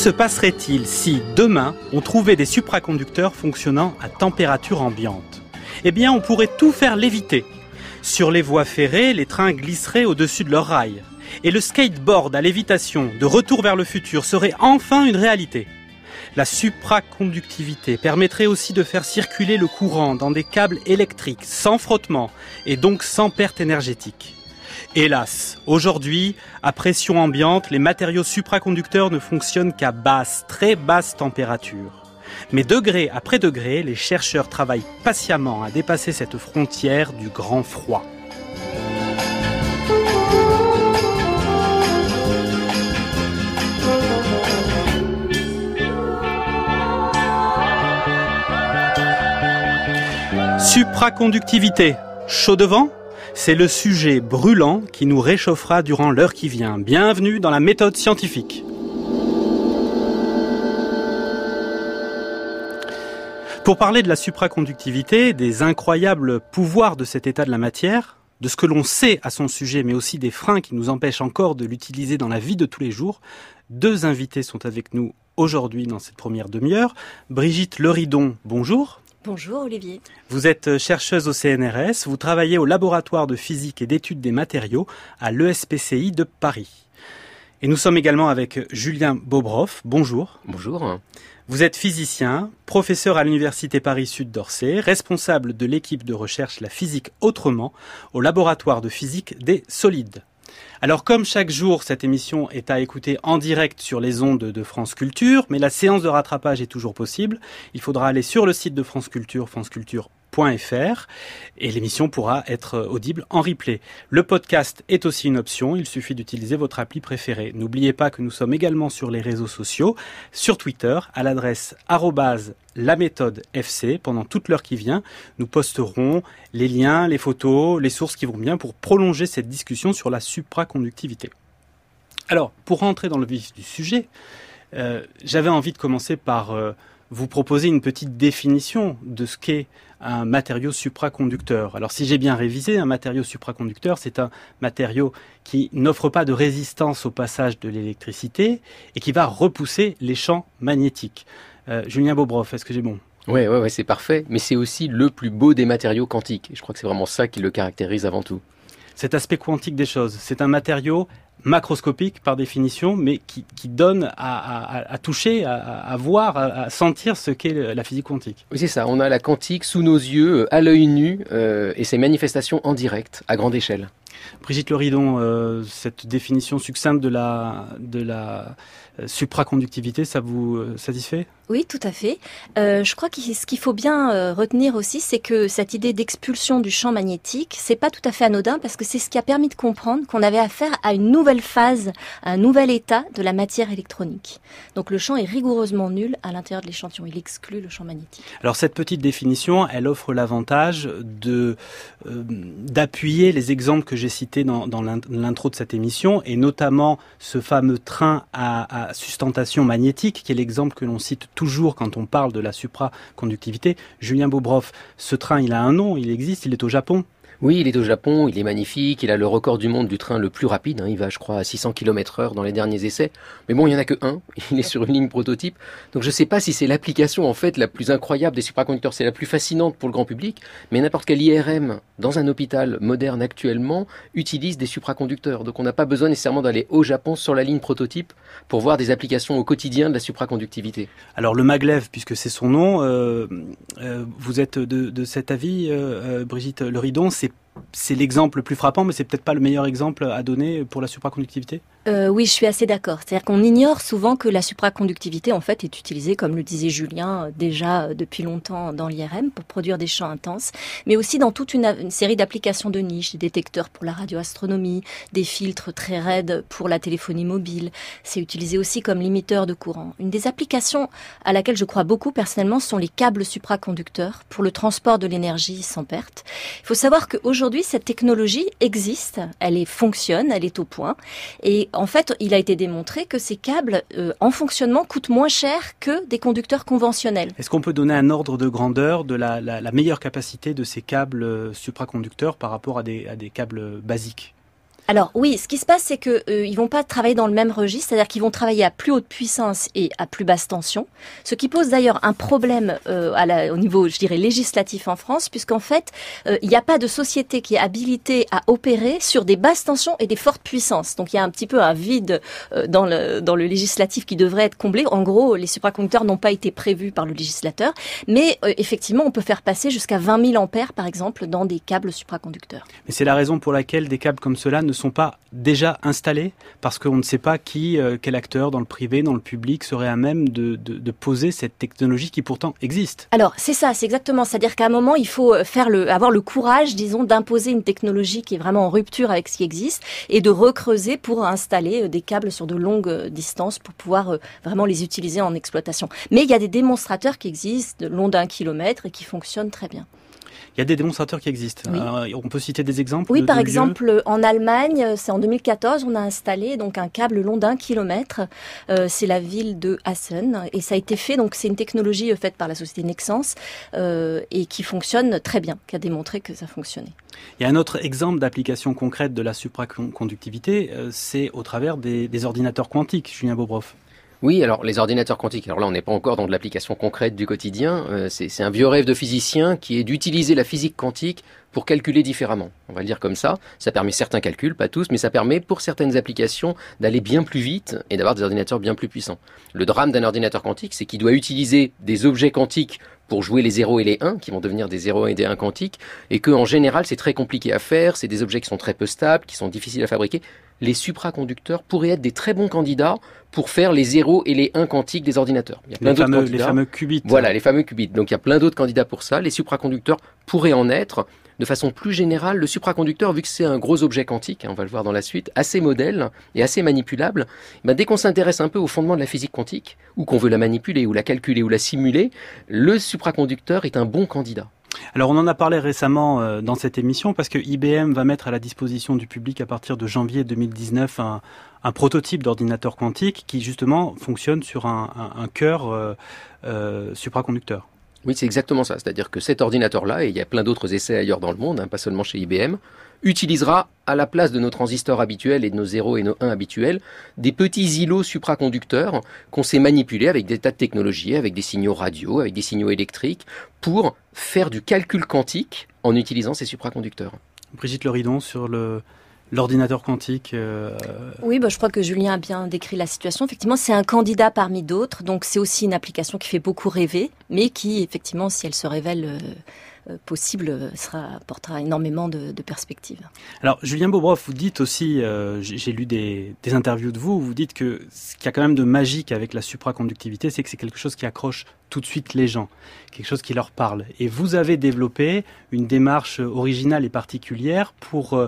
Se passerait-il si, demain, on trouvait des supraconducteurs fonctionnant à température ambiante? Eh bien, on pourrait tout faire léviter. Sur les voies ferrées, les trains glisseraient au-dessus de leurs rails. Et le skateboard à lévitation de retour vers le futur serait enfin une réalité. La supraconductivité permettrait aussi de faire circuler le courant dans des câbles électriques sans frottement et donc sans perte énergétique. Hélas, aujourd'hui, à pression ambiante, les matériaux supraconducteurs ne fonctionnent qu'à basse, très basse température. Mais degré après degré, les chercheurs travaillent patiemment à dépasser cette frontière du grand froid. Supraconductivité. Chaud devant? C'est le sujet brûlant qui nous réchauffera durant l'heure qui vient. Bienvenue dans la méthode scientifique. Pour parler de la supraconductivité, des incroyables pouvoirs de cet état de la matière, de ce que l'on sait à son sujet, mais aussi des freins qui nous empêchent encore de l'utiliser dans la vie de tous les jours, deux invités sont avec nous aujourd'hui dans cette première demi-heure. Brigitte Leridon, bonjour. Bonjour Olivier. Vous êtes chercheuse au CNRS, vous travaillez au laboratoire de physique et d'études des matériaux à l'ESPCI de Paris. Et nous sommes également avec Julien Bobroff. Bonjour. Bonjour. Vous êtes physicien, professeur à l'Université Paris-Sud d'Orsay, responsable de l'équipe de recherche La physique autrement au laboratoire de physique des solides. Alors comme chaque jour, cette émission est à écouter en direct sur les ondes de France Culture, mais la séance de rattrapage est toujours possible. Il faudra aller sur le site de France Culture, franceculture.fr, et l'émission pourra être audible en replay. Le podcast est aussi une option, il suffit d'utiliser votre appli préférée. N'oubliez pas que nous sommes également sur les réseaux sociaux, sur Twitter, à l'adresse la méthode FC pendant toute l'heure qui vient. Nous posterons les liens, les photos, les sources qui vont bien pour prolonger cette discussion sur la supraconductivité. Alors, pour rentrer dans le vif du sujet, euh, j'avais envie de commencer par euh, vous proposer une petite définition de ce qu'est un matériau supraconducteur. Alors si j'ai bien révisé, un matériau supraconducteur, c'est un matériau qui n'offre pas de résistance au passage de l'électricité et qui va repousser les champs magnétiques. Euh, Julien Bobroff, est-ce que j'ai bon? Oui, ouais, ouais, c'est parfait, mais c'est aussi le plus beau des matériaux quantiques. Je crois que c'est vraiment ça qui le caractérise avant tout. Cet aspect quantique des choses, c'est un matériau macroscopique par définition, mais qui, donne à, toucher, à, voir, à, sentir ce qu'est la physique quantique. Oui, c'est ça. On a la quantique sous nos yeux, à l'œil nu, euh, et ses manifestations en direct, à grande échelle. Brigitte Leridon, euh, cette définition succincte de la, de la euh, supraconductivité, ça vous euh, satisfait? Oui, tout à fait. Euh, je crois que ce qu'il faut bien retenir aussi, c'est que cette idée d'expulsion du champ magnétique, c'est pas tout à fait anodin parce que c'est ce qui a permis de comprendre qu'on avait affaire à une nouvelle phase, à un nouvel état de la matière électronique. Donc le champ est rigoureusement nul à l'intérieur de l'échantillon. Il exclut le champ magnétique. Alors cette petite définition, elle offre l'avantage de d'appuyer les exemples que j'ai cités dans, l'intro de cette émission et notamment ce fameux train à sustentation magnétique, qui est l'exemple que l'on cite toujours quand on parle de la supraconductivité. Julien Bobroff, ce train, il a un nom, il existe, il est au Japon. Oui, il est au Japon, il est magnifique, il a le record du monde du train le plus rapide, hein. il va je crois à 600 km heure dans les derniers essais, mais bon il n'y en a que un, il est sur une ligne prototype, donc je ne sais pas si c'est l'application en fait la plus incroyable des supraconducteurs, c'est la plus fascinante pour le grand public, mais n'importe quel IRM dans un hôpital moderne actuellement utilise des supraconducteurs, donc on n'a pas besoin nécessairement d'aller au Japon sur la ligne prototype pour voir des applications au quotidien de la supraconductivité. Alors le maglev, puisque c'est son nom, euh, euh, vous êtes de, cet avis, euh, Brigitte Leridon, c'est it c'est l'exemple le plus frappant, mais c'est peut-être pas le meilleur exemple à donner pour la supraconductivité? Euh, oui, je suis assez d'accord. C'est-à-dire qu'on ignore souvent que la supraconductivité, en fait, est utilisée, comme le disait Julien, euh, déjà euh, depuis longtemps dans l'IRM pour produire des champs intenses, mais aussi dans toute une, série d'applications de niche, des détecteurs pour la radioastronomie, des filtres très raides pour la téléphonie mobile. C'est utilisé aussi comme limiteur de courant. Une des applications à laquelle je crois beaucoup personnellement sont les câbles supraconducteurs pour le transport de l'énergie sans perte. Il faut savoir qu'aujourd'hui, cette technologie existe, elle fonctionne, elle est au point, et en fait, il a été démontré que ces câbles euh, en fonctionnement coûtent moins cher que des conducteurs conventionnels. Est-ce qu'on peut donner un ordre de grandeur de la, meilleure capacité de ces câbles euh, supraconducteurs par rapport à des câbles basiques? Alors oui, ce qui se passe, c'est que euh, ils vont pas travailler dans le même registre, c'est-à-dire qu'ils vont travailler à plus haute puissance et à plus basse tension, ce qui pose d'ailleurs un problème euh, à la, au niveau, je dirais, législatif en France, puisqu'en fait, euh, il n'y a pas de société qui est habilitée à opérer sur des basses tensions et des fortes puissances. Donc il y a un petit peu un vide euh, dans le dans le législatif qui devrait être comblé. En gros, les supraconducteurs n'ont pas été prévus par le législateur, mais euh, effectivement, on peut faire passer jusqu'à 20 000 ampères, par exemple, dans des câbles supraconducteurs. Mais c'est la raison pour laquelle des câbles comme cela ne sont pas déjà installés, parce qu'on ne sait pas qui, euh, quel acteur dans le privé, dans le public serait à même de, de, poser cette technologie qui pourtant existe. Alors c'est ça, c'est exactement. C'est-à-dire qu'à un moment, il faut euh, faire le, avoir le courage, disons, d'imposer une technologie qui est vraiment en rupture avec ce qui existe et de recreuser pour installer euh, des câbles sur de longues distances pour pouvoir vraiment les utiliser en exploitation. Mais il y a des démonstrateurs qui existent de long d'un kilomètre et qui fonctionnent très bien. Il y a des démonstrateurs qui existent. Oui. Alors, on peut citer des exemples Oui, de- par de lieux exemple, en Allemagne, euh, c'est en 2014, on a installé donc un câble long d'un kilomètre. Euh, c'est la ville de Hassen et ça a été fait. Donc c'est une technologie euh, faite par la société Nexans euh, et qui fonctionne très bien, qui a démontré que ça fonctionnait. Il y a un autre exemple d'application concrète de la supraconductivité, euh, c'est au travers des, des ordinateurs quantiques, Julien Bobroff. Oui, alors les ordinateurs quantiques, alors là on n'est pas encore dans de l'application concrète du quotidien, euh, c'est un vieux rêve de physicien qui est d'utiliser la physique quantique pour calculer différemment. On va le dire comme ça, ça permet certains calculs, pas tous, mais ça permet pour certaines applications d'aller bien plus vite et d'avoir des ordinateurs bien plus puissants. Le drame d'un ordinateur quantique, c'est qu'il doit utiliser des objets quantiques pour jouer les 0 et les 1, qui vont devenir des 0 et des 1 quantiques, et que en général c'est très compliqué à faire, c'est des objets qui sont très peu stables, qui sont difficiles à fabriquer. Les supraconducteurs pourraient être des très bons candidats pour faire les 0 et les 1 quantiques des ordinateurs. Il y a plein Les fameux, les candidats. fameux qubits. Voilà, les fameux qubits. Donc il y a plein d'autres candidats pour ça. Les supraconducteurs pourraient en être. De façon plus générale, le supraconducteur, vu que c'est un gros objet quantique, hein, on va le voir dans la suite, assez modèle et assez manipulable, ben, dès qu'on s'intéresse un peu au fondement de la physique quantique, ou qu'on veut la manipuler, ou la calculer, ou la simuler, le supraconducteur est un bon candidat. Alors on en a parlé récemment euh, dans cette émission parce que IBM va mettre à la disposition du public à partir de janvier 2019 un, un prototype d'ordinateur quantique qui justement fonctionne sur un, cœur euh, euh, supraconducteur. Oui, c'est exactement ça. C'est-à-dire que cet ordinateur-là, et il y a plein d'autres essais ailleurs dans le monde, hein, pas seulement chez IBM, utilisera à la place de nos transistors habituels et de nos 0 et nos 1 habituels, des petits îlots supraconducteurs qu'on sait manipuler avec des tas de technologies, avec des signaux radio, avec des signaux électriques, pour faire du calcul quantique en utilisant ces supraconducteurs. Brigitte Leridon sur le l'ordinateur quantique. euh, Oui, bah, je crois que Julien a bien décrit la situation. Effectivement, c'est un candidat parmi d'autres, donc c'est aussi une application qui fait beaucoup rêver, mais qui, effectivement, si elle se révèle euh, euh, possible, sera, apportera énormément de, de perspectives. Alors, Julien Bobroff, vous dites aussi, euh, j'ai lu des, des interviews de vous, vous dites que ce qu'il y a quand même de magique avec la supraconductivité, c'est que c'est quelque chose qui accroche tout de suite les gens, quelque chose qui leur parle. Et vous avez développé une démarche originale et particulière pour,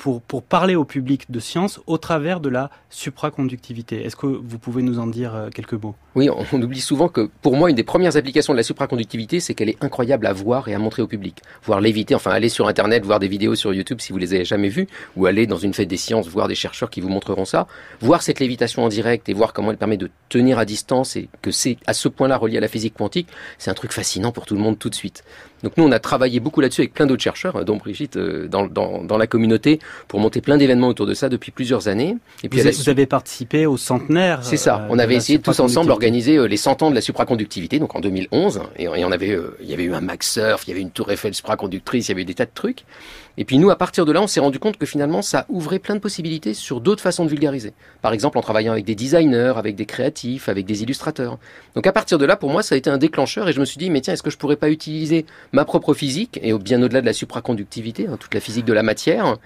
pour, parler au public de science au travers de la supraconductivité. Est-ce que vous pouvez nous en dire euh, quelques mots? Oui, on, on oublie souvent que pour moi, une des premières applications de la supraconductivité, c'est qu'elle est incroyable à voir et à montrer au public. Voir l'éviter, enfin aller sur Internet, voir des vidéos sur YouTube si vous les avez jamais vues, ou aller dans une fête des sciences, voir des chercheurs qui vous montreront ça. Voir cette lévitation en direct et voir comment elle permet de tenir à distance et que c'est à ce point-là relié à la physique quantique, c'est un truc fascinant pour tout le monde tout de suite. Donc nous, on a travaillé beaucoup là-dessus avec plein d'autres chercheurs, dont Brigitte, euh, dans, dans, dans la communauté, pour monter plein d'événements autour de ça depuis plusieurs années. Et vous, la avez, vous avez participé au centenaire. c'est ça. euh, On avait essayé tous ensemble euh, les 100 ans de la supraconductivité, donc en 2011. Et, on avait, euh, il y avait eu un Max Surf, il y avait une Tour Eiffel supraconductrice, il y avait eu des tas de trucs. Et puis nous, à partir de là, on s'est rendu compte que finalement, ça ouvrait plein de possibilités sur d'autres façons de vulgariser. Par exemple, en travaillant avec des designers, avec des créatifs, avec des illustrateurs. Donc à partir de là, pour moi, ça a été un déclencheur et je me suis dit, mais tiens, est-ce que je pourrais pas utiliser ma propre physique et bien au-delà de la supraconductivité, hein, toute la physique de la matière,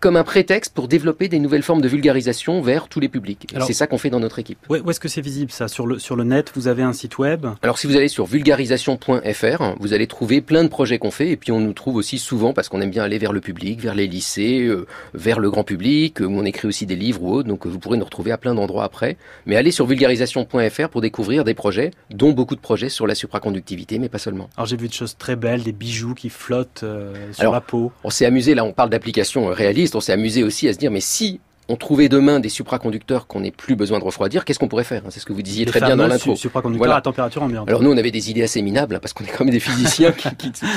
comme un prétexte pour développer des nouvelles formes de vulgarisation vers tous les publics. C'est ça qu'on fait dans notre équipe. Ouais, où est-ce que c'est visible ça? Sur le, sur le net, vous avez un site web? Alors si vous allez sur vulgarisation.fr, vous allez trouver plein de projets qu'on fait et puis on nous trouve aussi souvent parce qu'on aime bien aller vers le public, vers les lycées, euh, vers le grand public, euh, où on écrit aussi des livres ou autres, donc euh, vous pourrez nous retrouver à plein d'endroits après. Mais allez sur vulgarisation.fr pour découvrir des projets, dont beaucoup de projets sur la supraconductivité, mais pas seulement. Alors j'ai vu des choses très belles, des bijoux qui flottent euh, sur Alors, la peau. On s'est amusé, là on parle d'applications euh, on s'est amusé aussi à se dire mais si on trouvait demain des supraconducteurs qu'on n'ait plus besoin de refroidir, qu'est-ce qu'on pourrait faire C'est ce que vous disiez très bien dans l'intro. supraconducteurs à température ambiante. Alors nous, on avait des idées assez minables, hein, parce qu'on est quand même des physiciens qui,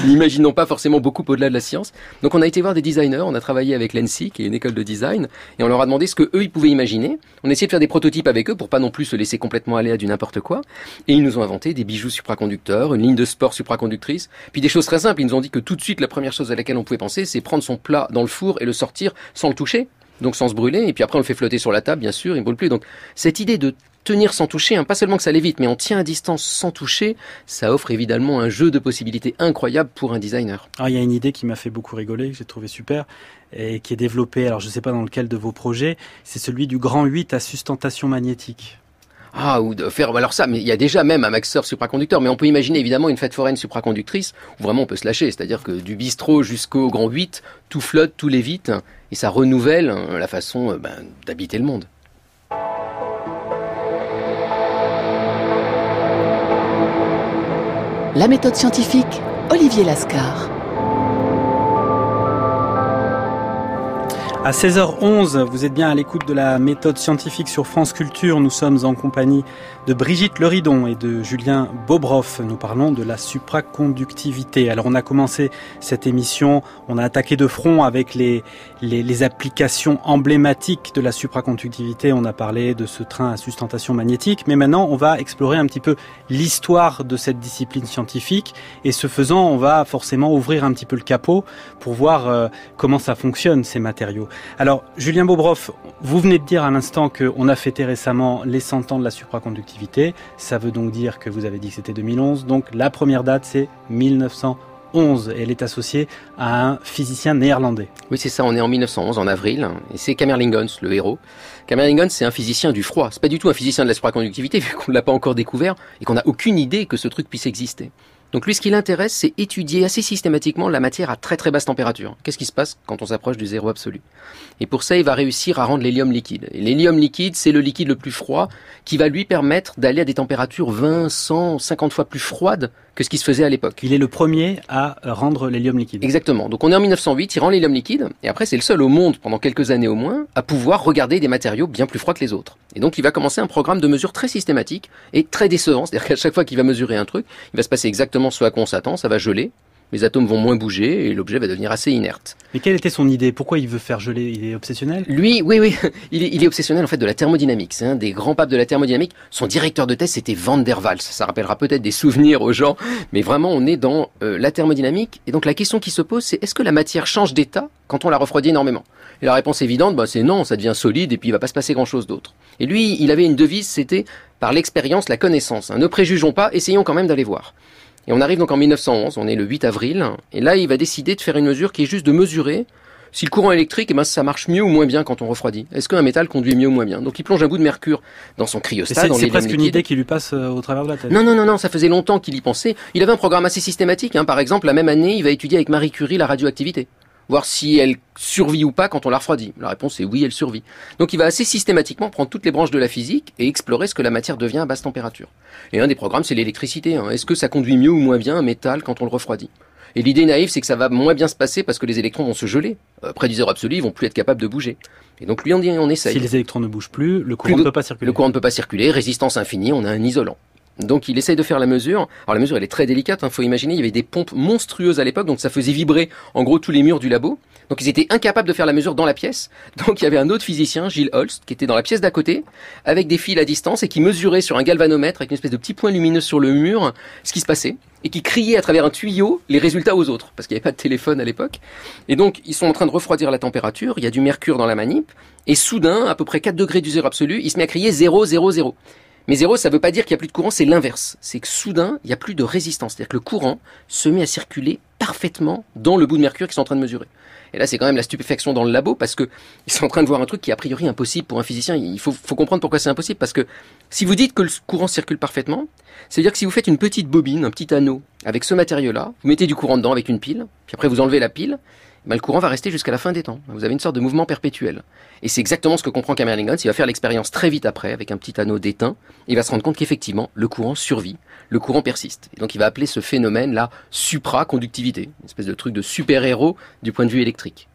n'imaginons pas forcément beaucoup au-delà de la science. Donc on a été voir des designers, on a travaillé avec l'ENSI, qui est une école de design, et on leur a demandé ce que eux ils pouvaient imaginer. On a essayé de faire des prototypes avec eux pour pas non plus se laisser complètement aller à du n'importe quoi. Et ils nous ont inventé des bijoux supraconducteurs, une ligne de sport supraconductrice, puis des choses très simples. Ils nous ont dit que tout de suite, la première chose à laquelle on pouvait penser, c'est prendre son plat dans le four et le sortir sans le toucher donc sans se brûler, et puis après on le fait flotter sur la table, bien sûr, il ne brûle plus. Donc cette idée de tenir sans toucher, hein, pas seulement que ça allait vite, mais on tient à distance sans toucher, ça offre évidemment un jeu de possibilités incroyable pour un designer. Alors il y a une idée qui m'a fait beaucoup rigoler, que j'ai trouvé super, et qui est développée, alors je ne sais pas dans lequel de vos projets, c'est celui du grand 8 à sustentation magnétique. Ah, ou de faire. Alors ça, mais il y a déjà même un maxeur supraconducteur, mais on peut imaginer évidemment une fête foraine supraconductrice où vraiment on peut se lâcher, c'est-à-dire que du bistrot jusqu'au grand 8, tout flotte, tout lévite, et ça renouvelle hein, la façon euh, ben, d'habiter le monde. La méthode scientifique, Olivier Lascar. À 16h11, vous êtes bien à l'écoute de la méthode scientifique sur France Culture. Nous sommes en compagnie de Brigitte Leridon et de Julien Bobroff. Nous parlons de la supraconductivité. Alors on a commencé cette émission, on a attaqué de front avec les, les, les applications emblématiques de la supraconductivité. On a parlé de ce train à sustentation magnétique. Mais maintenant, on va explorer un petit peu l'histoire de cette discipline scientifique. Et ce faisant, on va forcément ouvrir un petit peu le capot pour voir euh, comment ça fonctionne, ces matériaux. Alors, Julien Bobroff, vous venez de dire à l'instant qu'on a fêté récemment les 100 ans de la supraconductivité. Ça veut donc dire que vous avez dit que c'était 2011. Donc, la première date, c'est 1911 et elle est associée à un physicien néerlandais. Oui, c'est ça, on est en 1911, en avril, et c'est Kamerlingons, le héros. Kamerlingons, c'est un physicien du froid. C'est pas du tout un physicien de la supraconductivité, vu qu'on ne l'a pas encore découvert et qu'on n'a aucune idée que ce truc puisse exister. Donc lui, ce qui l'intéresse, c'est étudier assez systématiquement la matière à très très basse température. Qu'est-ce qui se passe quand on s'approche du zéro absolu? Et pour ça, il va réussir à rendre l'hélium liquide. Et l'hélium liquide, c'est le liquide le plus froid qui va lui permettre d'aller à des températures 20, 100, 50 fois plus froides que ce qui se faisait à l'époque. Il est le premier à rendre l'hélium liquide. Exactement. Donc on est en 1908, il rend l'hélium liquide, et après c'est le seul au monde, pendant quelques années au moins, à pouvoir regarder des matériaux bien plus froids que les autres. Et donc il va commencer un programme de mesure très systématique et très décevant. C'est-à-dire qu'à chaque fois qu'il va mesurer un truc, il va se passer exactement ce à quoi on s'attend, ça va geler, les atomes vont moins bouger et l'objet va devenir assez inerte. Mais quelle était son idée? Pourquoi il veut faire geler? Il est obsessionnel? Lui, oui, oui, il est, il est, obsessionnel en fait de la thermodynamique. C'est un des grands papes de la thermodynamique. Son directeur de thèse, c'était Van der Waals. Ça rappellera peut-être des souvenirs aux gens, mais vraiment, on est dans euh, la thermodynamique. Et donc la question qui se pose, c'est est-ce que la matière change d'état quand on la refroidit énormément? Et la réponse évidente, bah, c'est non, ça devient solide et puis il va pas se passer grand-chose d'autre. Et lui, il avait une devise, c'était par l'expérience, la connaissance. Hein. Ne préjugeons pas, essayons quand même d'aller voir. Et on arrive donc en 1911, on est le 8 avril, et là il va décider de faire une mesure qui est juste de mesurer si le courant électrique, eh ben, ça marche mieux ou moins bien quand on refroidit. Est-ce qu'un métal conduit mieux ou moins bien? Donc il plonge un bout de mercure dans son cryostat. C'est presque une idée qui lui passe euh, au travers de la tête. Non, non, non, non, ça faisait longtemps qu'il y pensait. Il avait un programme assez systématique. Hein. Par exemple, la même année, il va étudier avec Marie Curie la radioactivité voir si elle survit ou pas quand on la refroidit. La réponse est oui, elle survit. Donc il va assez systématiquement prendre toutes les branches de la physique et explorer ce que la matière devient à basse température. Et un des programmes, c'est l'électricité. Hein. Est-ce que ça conduit mieux ou moins bien un métal quand on le refroidit? Et l'idée naïve, c'est que ça va moins bien se passer parce que les électrons vont se geler. Euh, près du zéro absolu, ils vont plus être capables de bouger. Et donc lui, on, dit, on essaye. Si les électrons ne bougent plus, le courant ne peut pas circuler. Le courant ne peut pas circuler, résistance infinie, on a un isolant. Donc il essaye de faire la mesure. Alors la mesure elle est très délicate, il hein. faut imaginer, il y avait des pompes monstrueuses à l'époque, donc ça faisait vibrer en gros tous les murs du labo. Donc ils étaient incapables de faire la mesure dans la pièce. Donc il y avait un autre physicien, Gilles Holst, qui était dans la pièce d'à côté, avec des fils à distance et qui mesurait sur un galvanomètre avec une espèce de petit point lumineux sur le mur ce qui se passait et qui criait à travers un tuyau les résultats aux autres parce qu'il n'y avait pas de téléphone à l'époque. Et donc ils sont en train de refroidir la température, il y a du mercure dans la manip et soudain, à peu près 4 degrés du zéro absolu, il se met à crier 0 0 0. Mais zéro, ça ne veut pas dire qu'il n'y a plus de courant, c'est l'inverse. C'est que soudain, il n'y a plus de résistance. C'est-à-dire que le courant se met à circuler parfaitement dans le bout de mercure qu'ils sont en train de mesurer. Et là, c'est quand même la stupéfaction dans le labo parce que ils sont en train de voir un truc qui est a priori impossible pour un physicien. Il faut, faut comprendre pourquoi c'est impossible parce que si vous dites que le courant circule parfaitement, c'est-à-dire que si vous faites une petite bobine, un petit anneau avec ce matériau-là, vous mettez du courant dedans avec une pile, puis après vous enlevez la pile, ben, le courant va rester jusqu'à la fin des temps. Vous avez une sorte de mouvement perpétuel. Et c'est exactement ce que comprend Cameron Il va faire l'expérience très vite après, avec un petit anneau d'étain. Il va se rendre compte qu'effectivement, le courant survit, le courant persiste. Et donc il va appeler ce phénomène la supraconductivité, une espèce de truc de super-héros du point de vue électrique.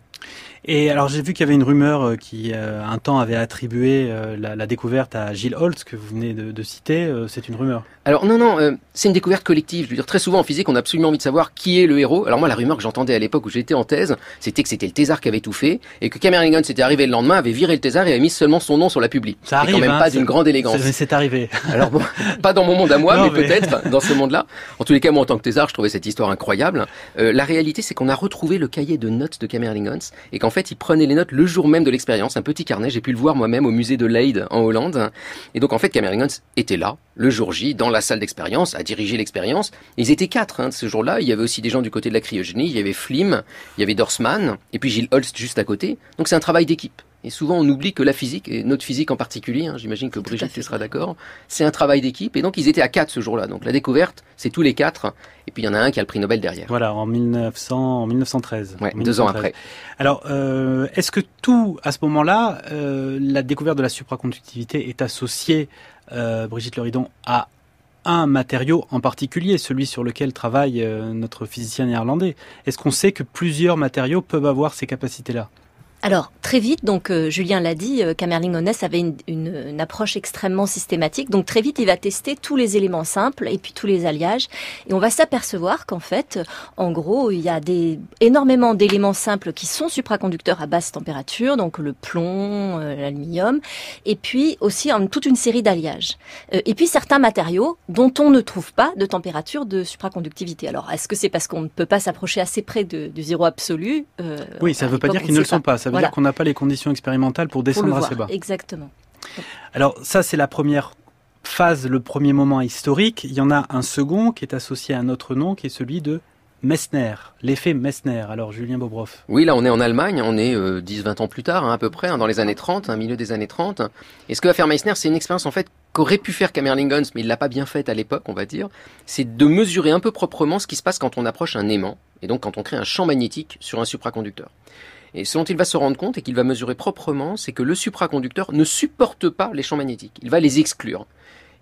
Et alors j'ai vu qu'il y avait une rumeur euh, qui euh, un temps avait attribué euh, la, la, découverte à Gilles Holtz que vous venez de, de citer. c'est une rumeur. Alors non non, euh, c'est une découverte collective. Je veux dire très souvent en physique, on a absolument envie de savoir qui est le héros. Alors moi la rumeur que j'entendais à l'époque où j'étais en thèse, c'était que c'était le thésard qui avait tout fait et que Cameron s'était arrivé le lendemain, avait viré le thésard et avait mis seulement son nom sur la publi. Ça arrive. quand même hein, pas d'une grande élégance. C'est arrivé. Alors bon, pas dans mon monde à moi, mais, peut-être dans ce monde-là. En tous les cas, moi en tant que thésard, je trouvais cette histoire incroyable. Euh, la réalité, c'est qu'on a retrouvé le cahier de notes de Cameron et qu'en fait, il prenait les notes le jour même de l'expérience, un petit carnet. J'ai pu le voir moi-même au musée de Leyde en Hollande. Et donc en fait, Cameron était là le jour J dans la salle d'expérience à diriger l'expérience. Ils étaient quatre hein, ce jour-là. Il y avait aussi des gens du côté de la cryogénie. Il y avait Flim, il y avait Dorsman et puis Gilles Holst juste à côté. Donc c'est un travail d'équipe. Et souvent, on oublie que la physique, et notre physique en particulier, hein, j'imagine que Brigitte sera d'accord, c'est un travail d'équipe. Et donc, ils étaient à quatre ce jour-là. Donc, la découverte, c'est tous les quatre. Et puis, il y en a un qui a le prix Nobel derrière. Voilà, en, 1900, en 1913. Ouais, deux ans après. Alors, euh, est-ce que tout, à ce moment-là, euh, la découverte de la supraconductivité est associée, euh, Brigitte Leridon, à un matériau en particulier, celui sur lequel travaille euh, notre physicien néerlandais? Est-ce qu'on sait que plusieurs matériaux peuvent avoir ces capacités-là? Alors très vite, donc euh, Julien l'a dit, euh, Kamerling Honest avait une, une, approche extrêmement systématique. Donc très vite, il va tester tous les éléments simples et puis tous les alliages, et on va s'apercevoir qu'en fait, en gros, il y a des énormément d'éléments simples qui sont supraconducteurs à basse température, donc le plomb, euh, l'aluminium, et puis aussi en, toute une série d'alliages. Euh, et puis certains matériaux dont on ne trouve pas de température de supraconductivité. Alors est-ce que c'est parce qu'on ne peut pas s'approcher assez près de, du zéro absolu? Oui, ça ne veut pas dire qu'ils ne le sont pas ça veut dire qu'on n'a pas les conditions expérimentales pour descendre assez bas. Exactement. Alors ça, c'est la première phase, le premier moment historique. Il y en a un second qui est associé à un autre nom, qui est celui de Messner, l'effet Messner. Alors, Julien Bobroff. Oui, là, on est en Allemagne, on est 10-20 euh, ans plus tard, hein, à peu près, hein, dans les années 30, un milieu des années 30. Et ce que va faire Messner, c'est une expérience, en fait, qu'aurait pu faire Kamerlingons, mais il l'a pas bien faite à l'époque, on va dire. C'est de mesurer un peu proprement ce qui se passe quand on approche un aimant, et donc quand on crée un champ magnétique sur un supraconducteur. Et ce dont il va se rendre compte et qu'il va mesurer proprement, c'est que le supraconducteur ne supporte pas les champs magnétiques. Il va les exclure.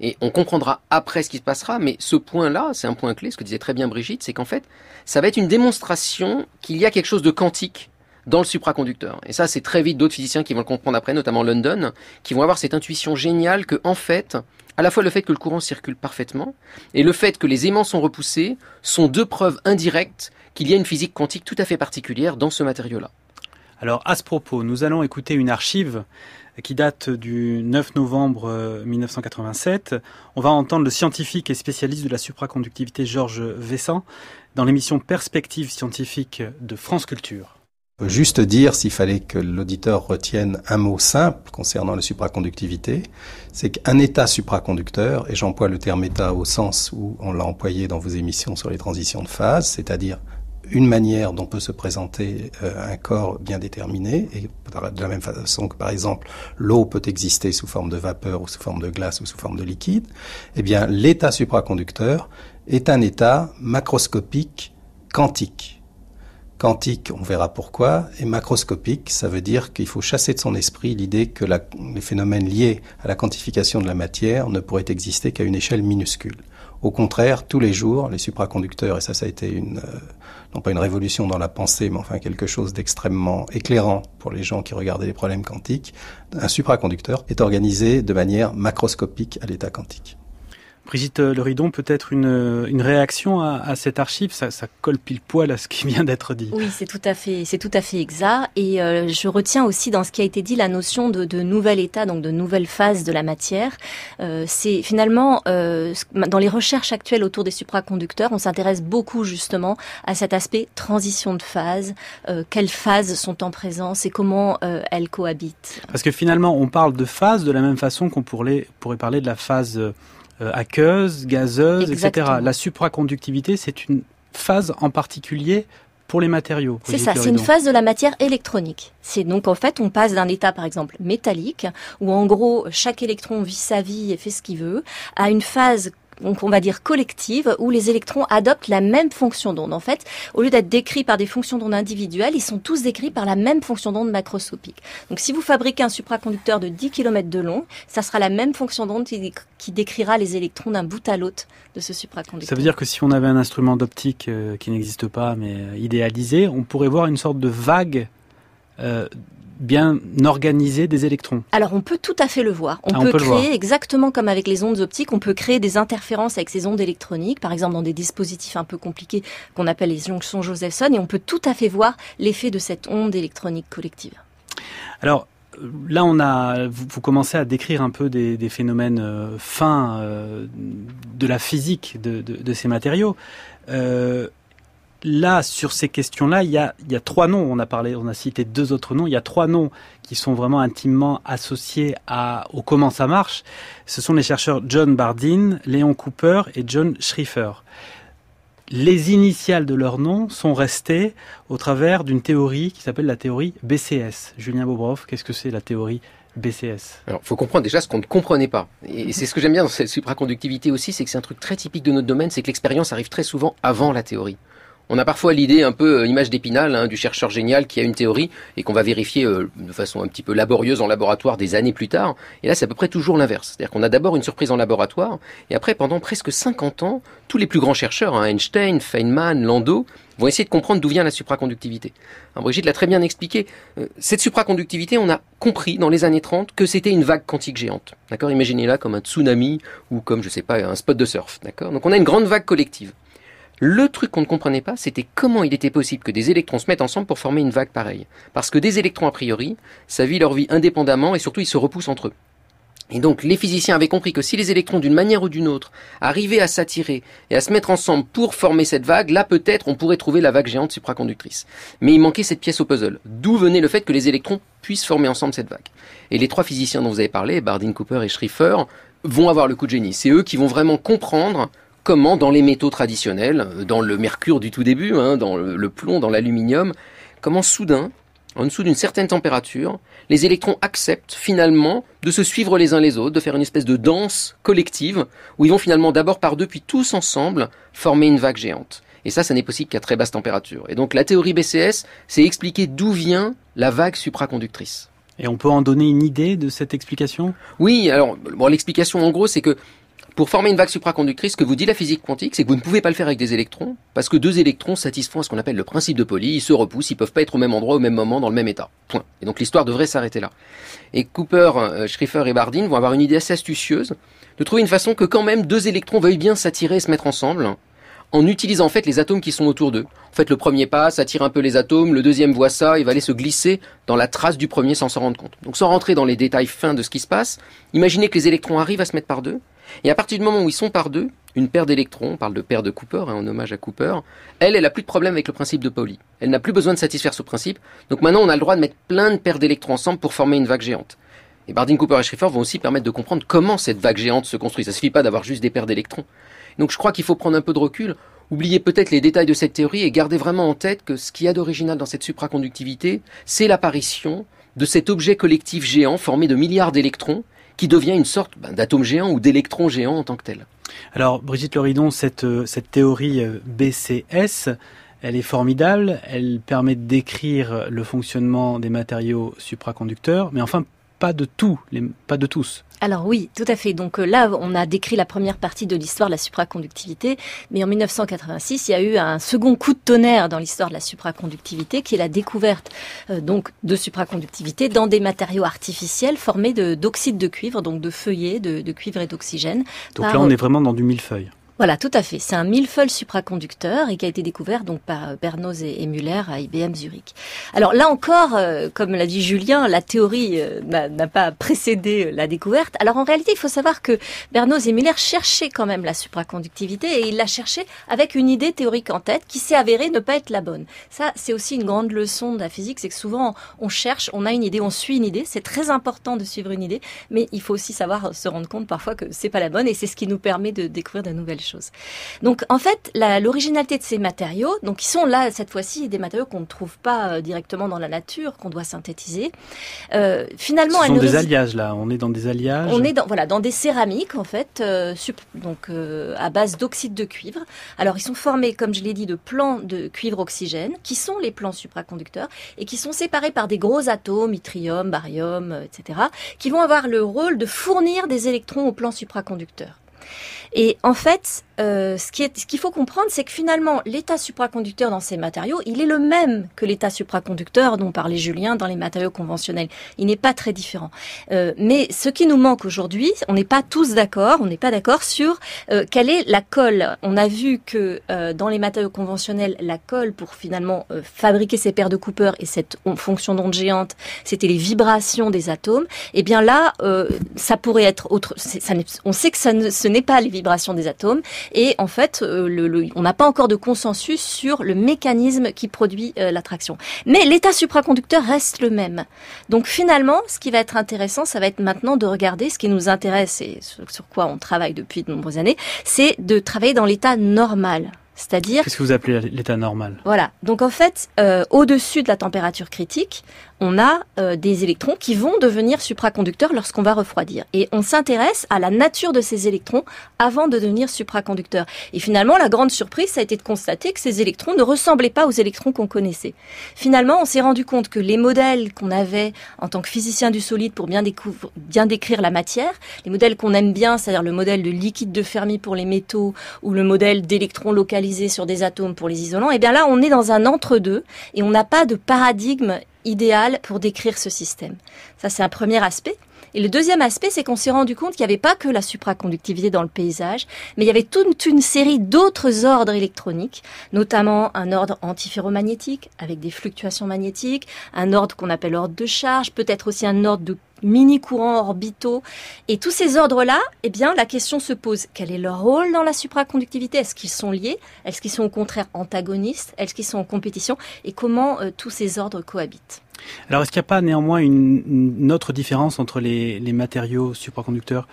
Et on comprendra après ce qui se passera, mais ce point-là, c'est un point clé, ce que disait très bien Brigitte, c'est qu'en fait, ça va être une démonstration qu'il y a quelque chose de quantique dans le supraconducteur. Et ça, c'est très vite d'autres physiciens qui vont le comprendre après, notamment London, qui vont avoir cette intuition géniale que, en fait, à la fois le fait que le courant circule parfaitement et le fait que les aimants sont repoussés sont deux preuves indirectes qu'il y a une physique quantique tout à fait particulière dans ce matériau-là. Alors à ce propos, nous allons écouter une archive qui date du 9 novembre 1987. Euh, On va entendre le scientifique et spécialiste de la supraconductivité Georges Vessan dans l'émission Perspective scientifique de France Culture. Juste dire, s'il fallait que l'auditeur retienne un mot simple concernant la supraconductivité, c'est qu'un état supraconducteur, et j'emploie le terme état au sens où on l'a employé dans vos émissions sur les transitions de phase, c'est-à-dire une manière dont peut se présenter euh, un corps bien déterminé, et de la même façon que par exemple l'eau peut exister sous forme de vapeur ou sous forme de glace ou sous forme de liquide, eh bien l'état supraconducteur est un état macroscopique quantique. Quantique, on verra pourquoi, et macroscopique, ça veut dire qu'il faut chasser de son esprit l'idée que les phénomènes liés à la quantification de la matière ne pourraient exister qu'à une échelle minuscule. Au contraire, tous les jours, les supraconducteurs, et ça, ça a été une, euh, non pas une révolution dans la pensée, mais enfin quelque chose d'extrêmement éclairant pour les gens qui regardaient les problèmes quantiques, un supraconducteur est organisé de manière macroscopique à l'état quantique. Brigitte Leridon, peut-être une, une réaction à, à cette archive? Ça, ça, colle pile poil à ce qui vient d'être dit. Oui, c'est tout à fait, c'est tout à fait exact. Et euh, je retiens aussi dans ce qui a été dit la notion de, de nouvel état, donc de nouvelle phase de la matière. Euh, c'est finalement euh, dans les recherches actuelles autour des supraconducteurs, on s'intéresse beaucoup justement à cet aspect transition de phase. Quelles phases sont en présence et comment elles cohabitent? Parce que finalement, on parle de phase de la même façon qu'on pourrait, pourrait parler de la phase aqueuse, gazeuse, Exactement. etc. La supraconductivité, c'est une phase en particulier pour les matériaux. C'est ça, c'est une phase de la matière électronique. C'est donc en fait, on passe d'un état par exemple métallique, où en gros chaque électron vit sa vie et fait ce qu'il veut, à une phase donc on va dire collective, où les électrons adoptent la même fonction d'onde. En fait, au lieu d'être décrits par des fonctions d'onde individuelles, ils sont tous décrits par la même fonction d'onde macroscopique. Donc si vous fabriquez un supraconducteur de 10 km de long, ça sera la même fonction d'onde qui, qui, décrira les électrons d'un bout à l'autre de ce supraconducteur. Ça veut dire que si on avait un instrument d'optique euh, qui n'existe pas, mais euh, idéalisé, on pourrait voir une sorte de vague bien organiser des électrons Alors on peut tout à fait le voir. On, ah, peut, créer exactement comme avec les ondes optiques, on peut créer des interférences avec ces ondes électroniques, par exemple dans des dispositifs un peu compliqués qu'on appelle les jonctions Josephson, et on peut tout à fait voir l'effet de cette onde électronique collective. Alors là, on a, vous, commencez à décrire un peu des, phénomènes euh, fins euh, de la physique de, ces matériaux. Euh, là, sur ces questions-là, il y a, trois noms. On a parlé, on a cité deux autres noms. Il y a trois noms qui sont vraiment intimement associés à, au comment ça marche. Ce sont les chercheurs John Bardeen, Léon Cooper et John Schrieffer. Les initiales de leurs noms sont restées au travers d'une théorie qui s'appelle la théorie BCS. Julien Bobrov, qu'est-ce que c'est la théorie BCS Alors, faut comprendre déjà ce qu'on ne comprenait pas. Et c'est ce que j'aime bien dans cette supraconductivité aussi, c'est que c'est un truc très typique de notre domaine, c'est que l'expérience arrive très souvent avant la théorie. On a parfois l'idée un peu euh, image d'épinal hein, du chercheur génial qui a une théorie et qu'on va vérifier euh, de façon un petit peu laborieuse en laboratoire des années plus tard. Et là, c'est à peu près toujours l'inverse. C'est-à-dire qu'on a d'abord une surprise en laboratoire et après, pendant presque 50 ans, tous les plus grands chercheurs, hein, Einstein, Feynman, Landau, vont essayer de comprendre d'où vient la supraconductivité. Brigitte l'a très bien expliqué. Euh, cette supraconductivité, on a compris dans les années 30 que c'était une vague quantique géante. D'accord? Imaginez-la comme un tsunami ou comme, je sais pas, un spot de surf. D'accord? Donc on a une grande vague collective. Le truc qu'on ne comprenait pas, c'était comment il était possible que des électrons se mettent ensemble pour former une vague pareille. Parce que des électrons, a priori, ça vit leur vie indépendamment et surtout ils se repoussent entre eux. Et donc les physiciens avaient compris que si les électrons d'une manière ou d'une autre arrivaient à s'attirer et à se mettre ensemble pour former cette vague, là peut-être on pourrait trouver la vague géante supraconductrice. Mais il manquait cette pièce au puzzle. D'où venait le fait que les électrons puissent former ensemble cette vague. Et les trois physiciens dont vous avez parlé, Bardeen, Cooper et Schrieffer, vont avoir le coup de génie. C'est eux qui vont vraiment comprendre comment dans les métaux traditionnels, dans le mercure du tout début, hein, dans le, plomb, dans l'aluminium, comment soudain, en dessous d'une certaine température, les électrons acceptent finalement de se suivre les uns les autres, de faire une espèce de danse collective, où ils vont finalement d'abord par deux, puis tous ensemble former une vague géante. Et ça, ça n'est possible qu'à très basse température. Et donc la théorie BCS, c'est expliquer d'où vient la vague supraconductrice. Et on peut en donner une idée de cette explication? Oui, alors bon, l'explication en gros, c'est que pour former une vague supraconductrice, ce que vous dit la physique quantique, c'est que vous ne pouvez pas le faire avec des électrons, parce que deux électrons satisfont à ce qu'on appelle le principe de Pauli, ils se repoussent, ils peuvent pas être au même endroit au même moment dans le même état. Point. Et donc l'histoire devrait s'arrêter là. Et Cooper, euh, Schrieffer et Bardeen vont avoir une idée assez astucieuse de trouver une façon que quand même deux électrons veuillent bien s'attirer et se mettre ensemble, en utilisant en fait les atomes qui sont autour d'eux. En fait, le premier passe, attire un peu les atomes, le deuxième voit ça, il va aller se glisser dans la trace du premier sans s'en rendre compte. Donc sans rentrer dans les détails fins de ce qui se passe, imaginez que les électrons arrivent à se mettre par deux, et à partir du moment où ils sont par deux, une paire d'électrons, on parle de paire de Cooper, hein, en hommage à Cooper, elle, elle n'a plus de problème avec le principe de Pauli. Elle n'a plus besoin de satisfaire ce principe. Donc maintenant, on a le droit de mettre plein de paires d'électrons ensemble pour former une vague géante. Et Bardeen, Cooper et Schrieffer vont aussi permettre de comprendre comment cette vague géante se construit. Ça suffit pas d'avoir juste des paires d'électrons. Donc je crois qu'il faut prendre un peu de recul, oublier peut-être les détails de cette théorie et garder vraiment en tête que ce qu'il y a d'original dans cette supraconductivité, c'est l'apparition de cet objet collectif géant formé de milliards d'électrons qui devient une sorte ben, d'atome géant ou d'électron géant en tant que tel. Alors, Brigitte Loridon, cette, euh, cette théorie euh, BCS, elle est formidable, elle permet de décrire le fonctionnement des matériaux supraconducteurs, mais enfin pas de tout, pas de tous. Alors oui, tout à fait. Donc euh, là, on a décrit la première partie de l'histoire de la supraconductivité, mais en 1986, il y a eu un second coup de tonnerre dans l'histoire de la supraconductivité, qui est la découverte euh, donc de supraconductivité dans des matériaux artificiels formés d'oxyde de, cuivre, donc de feuillets, de, de cuivre et d'oxygène. Donc là, on est vraiment dans du millefeuille. Voilà, tout à fait. C'est un millefeuille supraconducteur et qui a été découvert donc par Bernoz et Muller à IBM Zurich. Alors là encore, euh, comme l'a dit Julien, la théorie euh, n'a pas précédé la découverte. Alors en réalité, il faut savoir que Bernoz et Muller cherchaient quand même la supraconductivité et ils la cherchaient avec une idée théorique en tête qui s'est avérée ne pas être la bonne. Ça, c'est aussi une grande leçon de la physique, c'est que souvent on cherche, on a une idée, on suit une idée. C'est très important de suivre une idée, mais il faut aussi savoir se rendre compte parfois que c'est pas la bonne et c'est ce qui nous permet de découvrir de nouvelles choses. Donc en fait, l'originalité de ces matériaux, donc ils sont là cette fois-ci des matériaux qu'on ne trouve pas euh, directement dans la nature, qu'on doit synthétiser. Euh, finalement, ce sont des alliages là. On est dans des alliages. On est dans voilà dans des céramiques en fait, euh, donc à base d'oxyde de cuivre. Alors ils sont formés, comme je l'ai dit, de plans de cuivre oxygène, qui sont les plans supraconducteurs et qui sont séparés par des gros atomes, yttrium, barium, etc., qui vont avoir le rôle de fournir des électrons au plan supraconducteur. Et en fait, euh, ce qu'il faut comprendre, c'est que finalement, l'état supraconducteur dans ces matériaux, il est le même que l'état supraconducteur dont parlait Julien dans les matériaux conventionnels. Il n'est pas très différent. Euh, mais ce qui nous manque aujourd'hui, on n'est pas tous d'accord, on n'est pas d'accord sur euh, quelle est la colle. On a vu que euh, dans les matériaux conventionnels, la colle pour finalement euh, fabriquer ces paires de Cooper et cette on- fonction d'onde géante, c'était les vibrations des atomes. Et bien là, euh, ça pourrait être autre. on sait que ça ne, ce n'est pas les des atomes. Et en fait, euh, on n'a pas encore de consensus sur le mécanisme qui produit euh, l'attraction. Mais l'état supraconducteur reste le même. Donc finalement, ce qui va être intéressant, ça va être maintenant de regarder ce qui nous intéresse et sur quoi on travaille depuis de nombreuses années, c'est de travailler dans l'état normal. C'est-à-dire Qu'est-ce que vous appelez l'état normal voilà. Donc en fait, euh, au-dessus de la température critique, on a euh, des électrons qui vont devenir supraconducteurs lorsqu'on va refroidir. Et on s'intéresse à la nature de ces électrons avant de devenir supraconducteurs. Et finalement, la grande surprise, ça a été de constater que ces électrons ne ressemblaient pas aux électrons qu'on connaissait. Finalement, on s'est rendu compte que les modèles qu'on avait en tant que physicien du solide pour bien, découvre- bien décrire la matière, les modèles qu'on aime bien, c'est-à-dire le modèle de liquide de Fermi pour les métaux ou le modèle d'électrons localisés sur des atomes pour les isolants, et bien là, on est dans un entre-deux et on n'a pas de paradigme idéal pour décrire ce système. Ça, c'est un premier aspect. Et le deuxième aspect, c'est qu'on s'est rendu compte qu'il n'y avait pas que la supraconductivité dans le paysage, mais il y avait toute une série d'autres ordres électroniques, notamment un ordre antiferromagnétique avec des fluctuations magnétiques, un ordre qu'on appelle ordre de charge, peut-être aussi un ordre de mini-courants orbitaux. Et tous ces ordres-là, eh bien, la question se pose, quel est leur rôle dans la supraconductivité? Est-ce qu'ils sont liés? Est-ce qu'ils sont au contraire antagonistes? Est-ce qu'ils sont en compétition? Et comment euh, tous ces ordres cohabitent? Alors, est-ce qu'il n'y a pas néanmoins une, une autre différence entre les, les matériaux supraconducteurs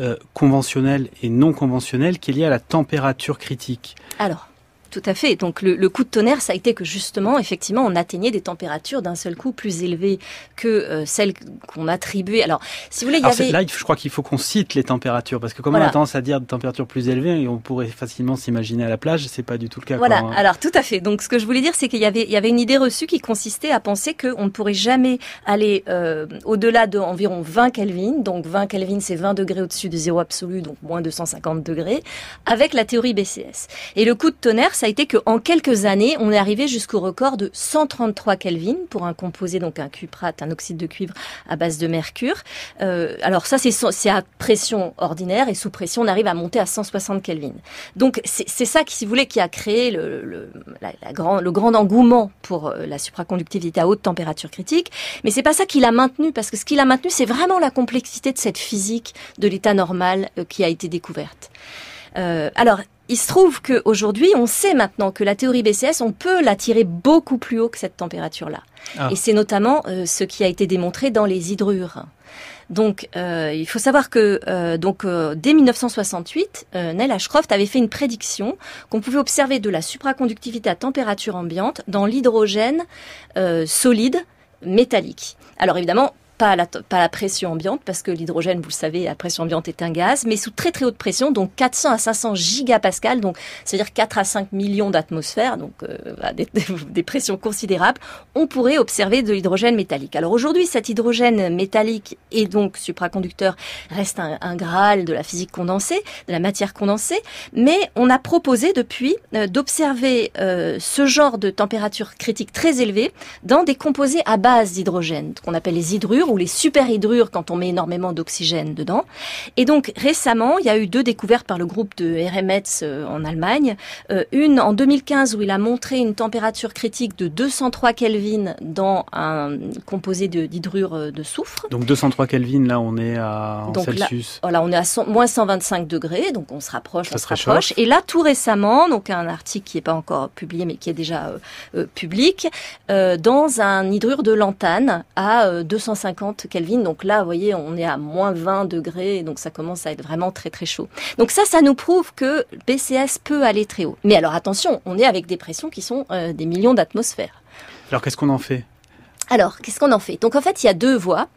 euh, conventionnels et non conventionnels qui est liée à la température critique? Alors, tout à fait. Donc le, le coup de tonnerre, ça a été que justement, effectivement, on atteignait des températures d'un seul coup plus élevées que euh, celles qu'on attribuait. Alors, si vous voulez, il y Alors, avait... Là, je crois qu'il faut qu'on cite les températures, parce que comme on a tendance à dire de températures plus élevées, et on pourrait facilement s'imaginer à la plage, c'est pas du tout le cas. Voilà, quoi, hein. alors tout à fait. Donc ce que je voulais dire, c'est qu'il y avait, il y avait une idée reçue qui consistait à penser qu'on ne pourrait jamais aller euh, au-delà de environ 20 Kelvin. Donc 20 Kelvin, c'est 20 degrés au-dessus de zéro absolu, donc moins 250 degrés, avec la théorie BCS. Et le coup de tonnerre, ça a été qu'en quelques années, on est arrivé jusqu'au record de 133 Kelvin pour un composé, donc un cuprate, un oxyde de cuivre à base de mercure. Euh, alors ça, c'est à pression ordinaire et sous pression, on arrive à monter à 160 Kelvin. Donc c'est ça qui, si vous voulez, qui a créé le, grand, engouement pour euh, la supraconductivité à haute température critique. Mais c'est pas ça qui l'a maintenu, parce que ce qui l'a maintenu, c'est vraiment la complexité de cette physique de l'état normal euh, qui a été découverte. Alors, il se trouve qu'aujourd'hui, on sait maintenant que la théorie BCS, on peut la tirer beaucoup plus haut que cette température-là. Ah. Et c'est notamment euh, ce qui a été démontré dans les hydrures. Donc, euh, il faut savoir que euh, donc euh, dès 1968, euh, Neil Ashcroft avait fait une prédiction qu'on pouvait observer de la supraconductivité à température ambiante dans l'hydrogène solide métallique. Alors évidemment, pas à, la, pas la pression ambiante, parce que l'hydrogène, vous le savez, à pression ambiante est un gaz, mais sous très très haute pression, donc 400 à 500 gigapascales, donc c'est-à-dire 4 à 5 millions d'atmosphères, donc euh, des, des pressions considérables, on pourrait observer de l'hydrogène métallique. Alors aujourd'hui, cet hydrogène métallique et donc supraconducteur reste un, un graal de la physique condensée, de la matière condensée, mais on a proposé depuis euh, d'observer euh, ce genre de température critique très élevée dans des composés à base d'hydrogène, qu'on appelle les hydrures ou les superhydrures quand on met énormément d'oxygène dedans. Et donc récemment, il y a eu deux découvertes par le groupe de Eremetz euh, en Allemagne. Euh, une en 2015 où il a montré une température critique de 203 Kelvin dans un composé d'hydrure euh, de, soufre. Donc 203 Kelvin, là on est à Celsius. Voilà, on est à moins 125 degrés, donc on se rapproche, Ça se, rapproche. Et là tout récemment, donc un article qui n'est pas encore publié mais qui est déjà euh, public, dans un hydrure de lantane à 250 50 Kelvin. Donc là, vous voyez, on est à moins 20 degrés, donc ça commence à être vraiment très très chaud. Donc ça, ça nous prouve que BCS peut aller très haut. Mais alors attention, on est avec des pressions qui sont euh, des millions d'atmosphères. Alors qu'est-ce qu'on en fait? Alors, qu'est-ce qu'on en fait? Donc en fait, il y a deux voies.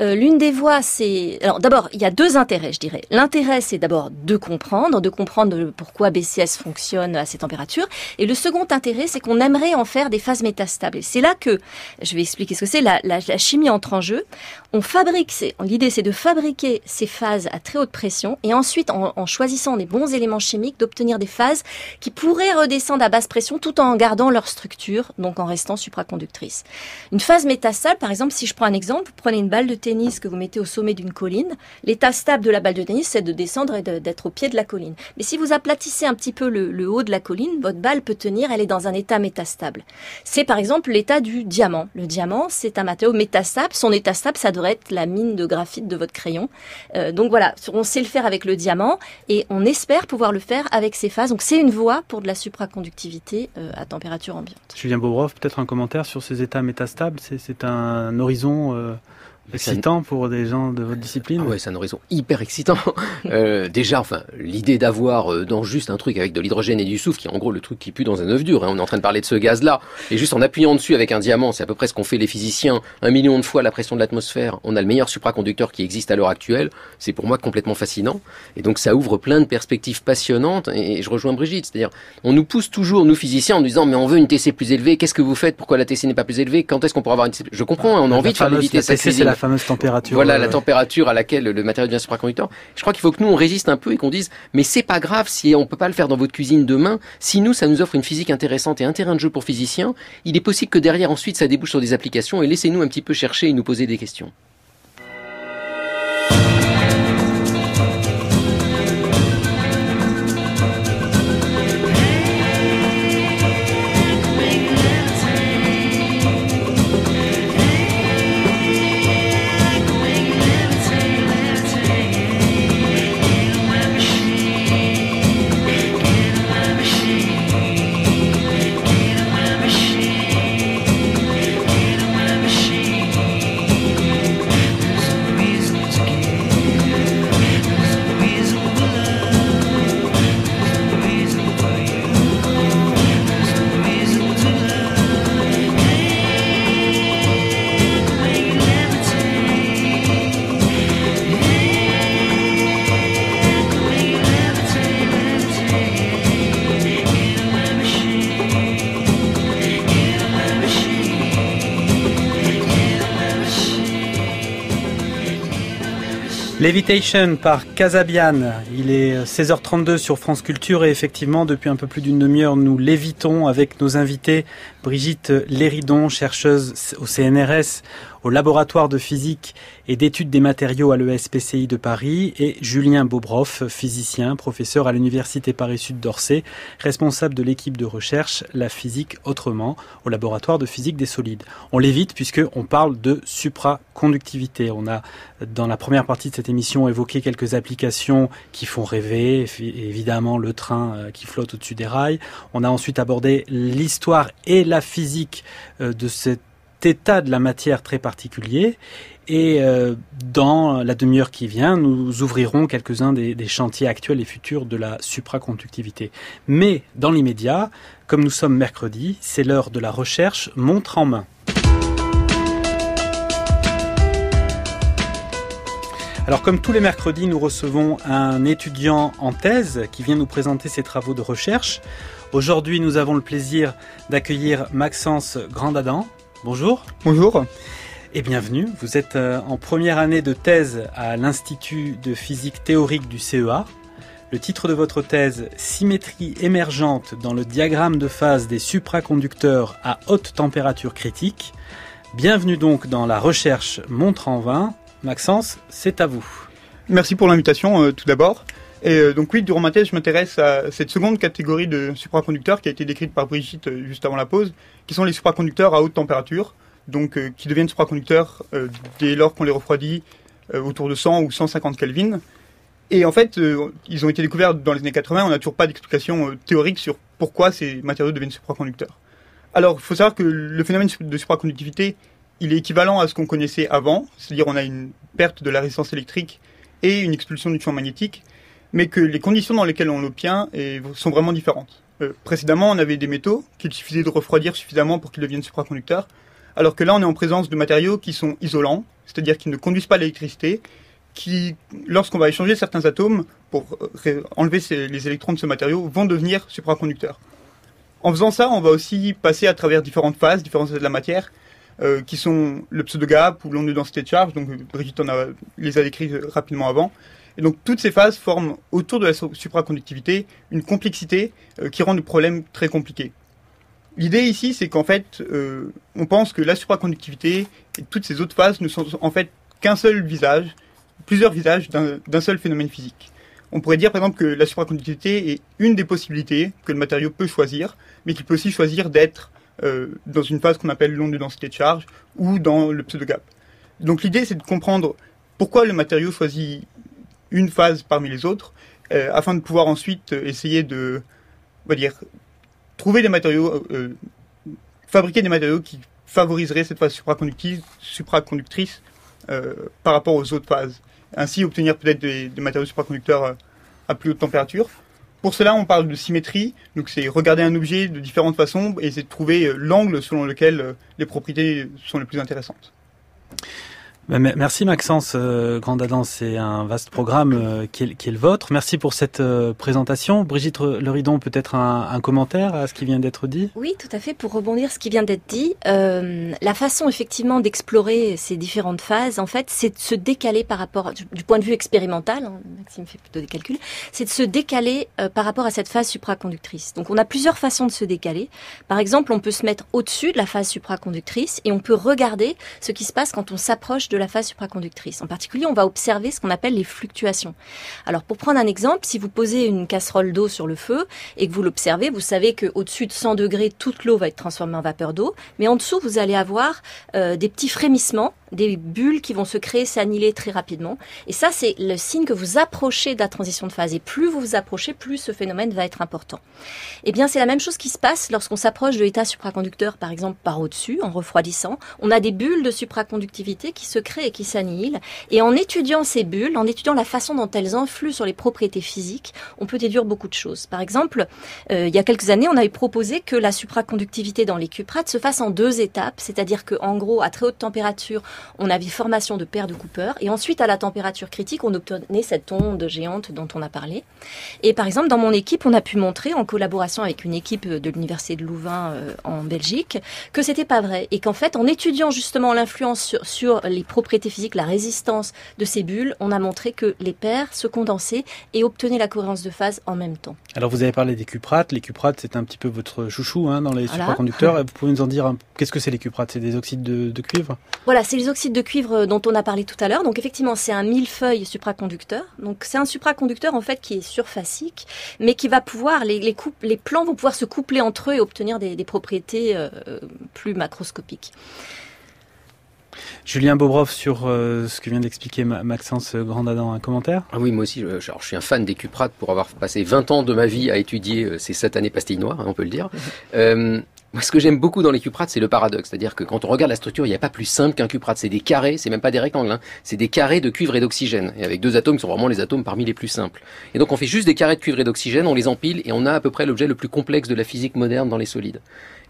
Euh, L'une des voies, c'est... Alors d'abord, il y a deux intérêts, je dirais. L'intérêt, c'est d'abord de comprendre, de comprendre pourquoi BCS fonctionne à ces températures. Et le second intérêt, c'est qu'on aimerait en faire des phases métastables. C'est là que, je vais expliquer ce que c'est, la, la, la, chimie entre en jeu. On fabrique, l'idée c'est de fabriquer ces phases à très haute pression et ensuite, en, en choisissant des bons éléments chimiques, d'obtenir des phases qui pourraient redescendre à basse pression tout en gardant leur structure, donc en restant supraconductrices. Une phase méta stable, par exemple, si je prends un exemple, vous prenez une balle de tennis que vous mettez au sommet d'une colline. L'état stable de la balle de tennis, c'est de descendre et d'être au pied de la colline. Mais si vous aplatissez un petit peu le, haut de la colline, votre balle peut tenir, elle est dans un état métastable. C'est par exemple l'état du diamant. Le diamant, c'est un matériau métastable. Son état stable, ça devrait être la mine de graphite de votre crayon. Euh, donc voilà, on sait le faire avec le diamant et on espère pouvoir le faire avec ces phases. Donc c'est une voie pour de la supraconductivité euh, à température ambiante. Julien Bobrov, peut-être un commentaire sur ces états métastables c'est un horizon euh, excitant pour des gens de votre discipline. Ah ouais, c'est un horizon hyper excitant. euh, déjà, enfin, l'idée d'avoir euh, dans juste un truc avec de l'hydrogène et du soufre, qui est en gros le truc qui pue dans un œuf dur. Hein. On est en train de parler de ce gaz-là, et juste en appuyant dessus avec un diamant, c'est à peu près ce qu'ont fait les physiciens. Un million de fois la pression de l'atmosphère. On a le meilleur supraconducteur qui existe à l'heure actuelle. C'est pour moi complètement fascinant. Et donc ça ouvre plein de perspectives passionnantes. Et je rejoins Brigitte, c'est-à-dire, on nous pousse toujours nous physiciens en nous disant mais on veut une TC plus élevée. Qu'est-ce que vous faites? Pourquoi la TC n'est pas plus élevée? Quand est-ce qu'on pourra avoir une TC Je comprends. Hein, on a envie de faire. C'est la fameuse température. Voilà la température à laquelle le matériau devient supraconducteur. Je crois qu'il faut que nous on résiste un peu et qu'on dise mais c'est pas grave si on peut pas le faire dans votre cuisine demain. Si nous ça nous offre une physique intéressante et un terrain de jeu pour physiciens, il est possible que derrière ensuite ça débouche sur des applications et laissez-nous un petit peu chercher et nous poser des questions. Levitation par Casabian. Il est 16h32 sur France Culture et effectivement, depuis un peu plus d'une demi-heure, nous lévitons avec nos invités Brigitte Léridon, chercheuse au CNRS, au laboratoire de physique et d'études des matériaux à l'ESPCI de Paris, et Julien Bobroff, physicien, professeur à l'Université Paris-Sud d'Orsay, responsable de l'équipe de recherche La physique autrement, au laboratoire de physique des solides. On l'évite puisqu'on parle de supraconductivité. On a, dans la première partie de cette émission, évoqué quelques applications qui font rêver, évidemment le train euh, qui flotte au-dessus des rails. On a ensuite abordé l'histoire et la physique euh, de cet état de la matière très particulier. Et euh, dans la demi-heure qui vient, nous ouvrirons quelques-uns des, des, chantiers actuels et futurs de la supraconductivité. Mais dans l'immédiat, comme nous sommes mercredi, c'est l'heure de la recherche montre en main. Alors comme tous les mercredis, nous recevons un étudiant en thèse qui vient nous présenter ses travaux de recherche. Aujourd'hui, nous avons le plaisir d'accueillir Maxence Grandadan. Bonjour. Bonjour. Et bienvenue. Vous êtes euh, en première année de thèse à l'Institut de physique théorique du CEA. Le titre de votre thèse, Symétrie émergente dans le diagramme de phase des supraconducteurs à haute température critique. Bienvenue donc dans la recherche montre en vain. Maxence, c'est à vous. Merci pour l'invitation euh, tout d'abord. Et euh, donc oui, durant ma thèse, je m'intéresse à cette seconde catégorie de supraconducteurs qui a été décrite par Brigitte euh, juste avant la pause, qui sont les supraconducteurs à haute température, donc qui deviennent supraconducteurs dès lors qu'on les refroidit autour de 100 ou 150 Kelvin. Et en fait, ils ont été découverts dans les années 80, on n'a toujours pas d'explication théorique sur pourquoi ces matériaux deviennent supraconducteurs. Alors, il faut savoir que le phénomène de supraconductivité, il est équivalent à ce qu'on connaissait avant, c'est-à-dire on a une perte de la résistance électrique et une expulsion du champ magnétique, mais que les conditions dans lesquelles on l'obtient sont vraiment différentes. Euh, précédemment, on avait des métaux qu'il suffisait de refroidir suffisamment pour qu'ils deviennent supraconducteurs, alors que là on est en présence de matériaux qui sont isolants, c'est-à-dire qui ne conduisent pas l'électricité, qui, lorsqu'on va échanger certains atomes pour euh, enlever les électrons de ce matériau, vont devenir supraconducteurs. En faisant ça, on va aussi passer à travers différentes phases, différents états de la matière, euh, qui sont le pseudo-gap ou l'onde de densité de charge. Donc Brigitte a, les a décrits rapidement avant. Et donc toutes ces phases forment autour de la supraconductivité une complexité euh, qui rend le problème très compliqué. L'idée ici, c'est qu'en fait, euh, on pense que la supraconductivité et toutes ces autres phases ne sont en fait qu'un seul visage, plusieurs visages d'un seul phénomène physique. On pourrait dire par exemple que la supraconductivité est une des possibilités que le matériau peut choisir, mais qu'il peut aussi choisir d'être euh, dans une phase qu'on appelle l'onde de densité de charge ou dans le pseudo-gap. Donc l'idée c'est de comprendre pourquoi le matériau choisit une phase parmi les autres, euh, afin de pouvoir ensuite essayer de, on va dire, trouver des matériaux, euh, fabriquer des matériaux qui favoriseraient cette phase supraconductrice, supraconductrice par rapport aux autres phases ainsi obtenir peut-être des, matériaux supraconducteurs euh, à plus haute température. Pour cela, on parle de symétrie, donc c'est regarder un objet de différentes façons et essayer de trouver euh, l'angle selon lequel euh, les propriétés sont les plus intéressantes. Bah, merci Maxence euh, Grandadans, c'est un vaste programme euh, qui, est, le vôtre. Merci pour cette euh, présentation. Brigitte Leridon, peut-être un, commentaire à ce qui vient d'être dit? Oui, tout à fait. Pour rebondir ce qui vient d'être dit, la façon effectivement d'explorer ces différentes phases, en fait, c'est de se décaler par rapport, du, point de vue expérimental, hein, Maxime fait plutôt des calculs, c'est de se décaler par rapport à cette phase supraconductrice. Donc on a plusieurs façons de se décaler. Par exemple, on peut se mettre au-dessus de la phase supraconductrice et on peut regarder ce qui se passe quand on s'approche de la phase supraconductrice. En particulier, on va observer ce qu'on appelle les fluctuations. Alors, pour prendre un exemple, si vous posez une casserole d'eau sur le feu et que vous l'observez, vous savez qu'au-dessus de 100 degrés, toute l'eau va être transformée en vapeur d'eau, mais en dessous, vous allez avoir euh, des petits frémissements des bulles qui vont se créer, s'annihiler très rapidement. Et ça, c'est le signe que vous approchez de la transition de phase. Et plus vous vous approchez, plus ce phénomène va être important. Eh bien, c'est la même chose qui se passe lorsqu'on s'approche de l'état supraconducteur, par exemple par au-dessus, en refroidissant. On a des bulles de supraconductivité qui se créent et qui s'annihilent. Et en étudiant ces bulles, en étudiant la façon dont elles influent sur les propriétés physiques, on peut déduire beaucoup de choses. Par exemple, euh, il y a quelques années, on avait proposé que la supraconductivité dans les cuprates se fasse en deux étapes, c'est-à-dire que, en gros, à très haute température, on avait formation de paires de Cooper, et ensuite à la température critique, on obtenait cette onde géante dont on a parlé. Et par exemple, dans mon équipe, on a pu montrer, en collaboration avec une équipe de l'université de Louvain euh, en Belgique, que c'était pas vrai, et qu'en fait, en étudiant justement l'influence sur, les propriétés physiques, la résistance de ces bulles, on a montré que les paires se condensaient et obtenaient la cohérence de phase en même temps. Alors vous avez parlé des cuprates, les cuprates c'est un petit peu votre chouchou hein, dans les supraconducteurs. Vous pouvez nous en dire qu'est-ce que c'est les cuprates? C'est des oxydes de, de cuivre? Voilà, c'est les oxydes de cuivre dont on a parlé tout à l'heure. Donc effectivement, c'est un millefeuille supraconducteur. Donc c'est un supraconducteur en fait qui est surfacique, mais qui va pouvoir les les, les plans vont pouvoir se coupler entre eux et obtenir des, propriétés euh, plus macroscopiques. Julien Bobrov sur euh, ce que vient d'expliquer Maxence Grandadin, un commentaire? Ah oui, moi aussi, je, je, suis un fan des cuprates pour avoir passé 20 ans de ma vie à étudier euh, ces satanées pastilles noires, hein, on peut le dire. Moi, ce que j'aime beaucoup dans les cuprates, c'est le paradoxe. C'est-à-dire que quand on regarde la structure, il n'y a pas plus simple qu'un cuprate. C'est des carrés, c'est même pas des rectangles, hein. c'est des carrés de cuivre et d'oxygène. Et avec deux atomes qui sont vraiment les atomes parmi les plus simples. Et donc on fait juste des carrés de cuivre et d'oxygène, on les empile et on a à peu près l'objet le plus complexe de la physique moderne dans les solides.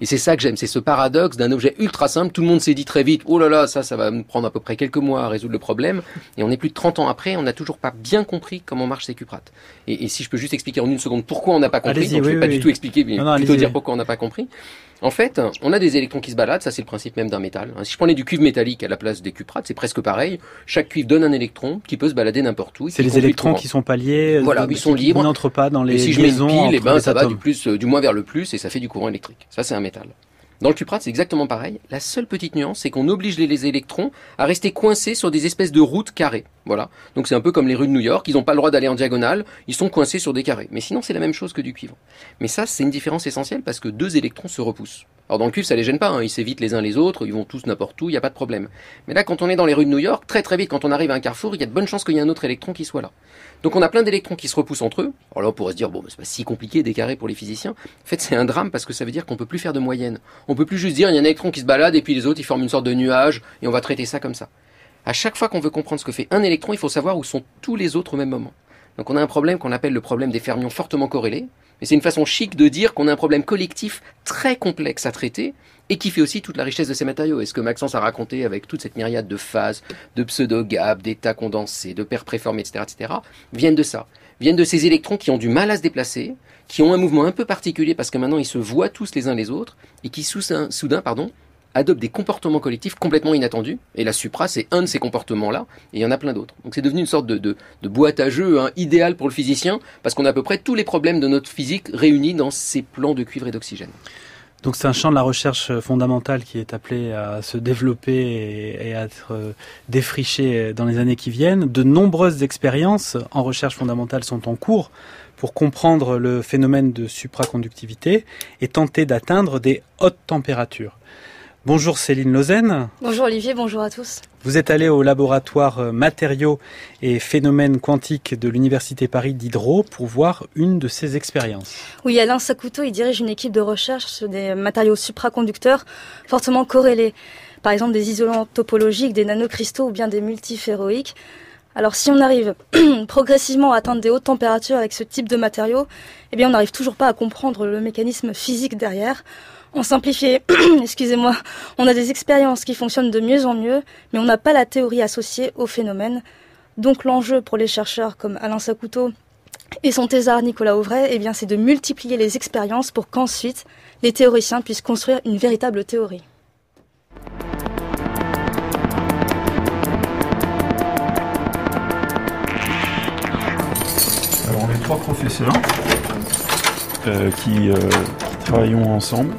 Et c'est ça que j'aime, c'est ce paradoxe d'un objet ultra simple. Tout le monde s'est dit très vite, oh là là, ça, ça va me prendre à peu près quelques mois à résoudre le problème. Et on est plus de 30 ans après, on n'a toujours pas bien compris comment marchent ces cuprates. Et, si je peux juste expliquer en une seconde pourquoi on n'a pas compris, donc je vais pas du tout expliquer, mais plutôt dire pourquoi on n'a pas compris. En fait, on a des électrons qui se baladent, ça c'est le principe même d'un métal. Si je prenais du cuivre métallique à la place des cuprates, c'est presque pareil. Chaque cuivre donne un électron qui peut se balader n'importe où. C'est les électrons qui sont pas liés. Euh, voilà, ils sont libres. Ils n'entrent pas dans les et si je mets une pile, eh ben, ça va du plus, euh, du moins vers le plus et ça fait du courant électrique. Ça c'est un métal. Dans le cuprate, c'est exactement pareil. La seule petite nuance, c'est qu'on oblige les, électrons à rester coincés sur des espèces de routes carrées. Voilà. Donc c'est un peu comme les rues de New York. Ils n'ont pas le droit d'aller en diagonale. Ils sont coincés sur des carrés. Mais sinon, c'est la même chose que du cuivre. Mais ça, c'est une différence essentielle parce que deux électrons se repoussent. Alors dans le cuivre, ça les gêne pas. Hein. Ils s'évitent les uns les autres. Ils vont tous n'importe où. Il n'y a pas de problème. Mais là, quand on est dans les rues de New York, très très vite, quand on arrive à un carrefour, il y a de bonnes chances qu'il y ait un autre électron qui soit là. Donc on a plein d'électrons qui se repoussent entre eux. Alors là, on pourrait se dire, bon, c'est pas si compliqué des carrés pour les physiciens. En fait, c'est un drame parce que ça veut dire qu'on peut plus faire de moyenne. On peut plus juste dire, il y a un électron qui se balade et puis les autres, ils forment une sorte de nuage et on va traiter ça comme ça. À chaque fois qu'on veut comprendre ce que fait un électron, il faut savoir où sont tous les autres au même moment. Donc on a un problème qu'on appelle le problème des fermions fortement corrélés. Mais c'est une façon chic de dire qu'on a un problème collectif très complexe à traiter et qui fait aussi toute la richesse de ces matériaux. Et ce que Maxence a raconté avec toute cette myriade de phases, de pseudo-gap, d'états condensés, de paires préformées, etc., etc., viennent de ça. Viennent de ces électrons qui ont du mal à se déplacer, qui ont un mouvement un peu particulier parce que maintenant ils se voient tous les uns les autres et qui soudain, soudain pardon, adoptent des comportements collectifs complètement inattendus. Et la supra, c'est un de ces comportements-là, et il y en a plein d'autres. Donc c'est devenu une sorte de, de, boîte à jeu hein, idéale pour le physicien, parce qu'on a à peu près tous les problèmes de notre physique réunis dans ces plans de cuivre et d'oxygène. Donc c'est un champ de la recherche fondamentale qui est appelé à se développer et, à être euh, défriché dans les années qui viennent. De nombreuses expériences en recherche fondamentale sont en cours pour comprendre le phénomène de supraconductivité et tenter d'atteindre des hautes températures. Bonjour Céline Lausanne. Bonjour Olivier, bonjour à tous. Vous êtes allé au laboratoire euh, matériaux et phénomènes quantiques de l'Université Paris Diderot pour voir une de ces expériences. Oui, Alain Sakuto, il dirige une équipe de recherche sur des matériaux supraconducteurs fortement corrélés. Par exemple des isolants topologiques, des nanocristaux ou bien des multiféroïques. Alors si on arrive progressivement à atteindre des hautes températures avec ce type de matériaux, eh bien on n'arrive toujours pas à comprendre le mécanisme physique derrière. En simplifié, excusez-moi, on a des expériences qui fonctionnent de mieux en mieux, mais on n'a pas la théorie associée au phénomène. Donc l'enjeu pour les chercheurs comme Alain Sakuto et son thésard Nicolas Auvray, eh c'est de multiplier les expériences pour qu'ensuite les théoriciens puissent construire une véritable théorie. Alors on est trois professeurs euh, euh, qui travaillons ensemble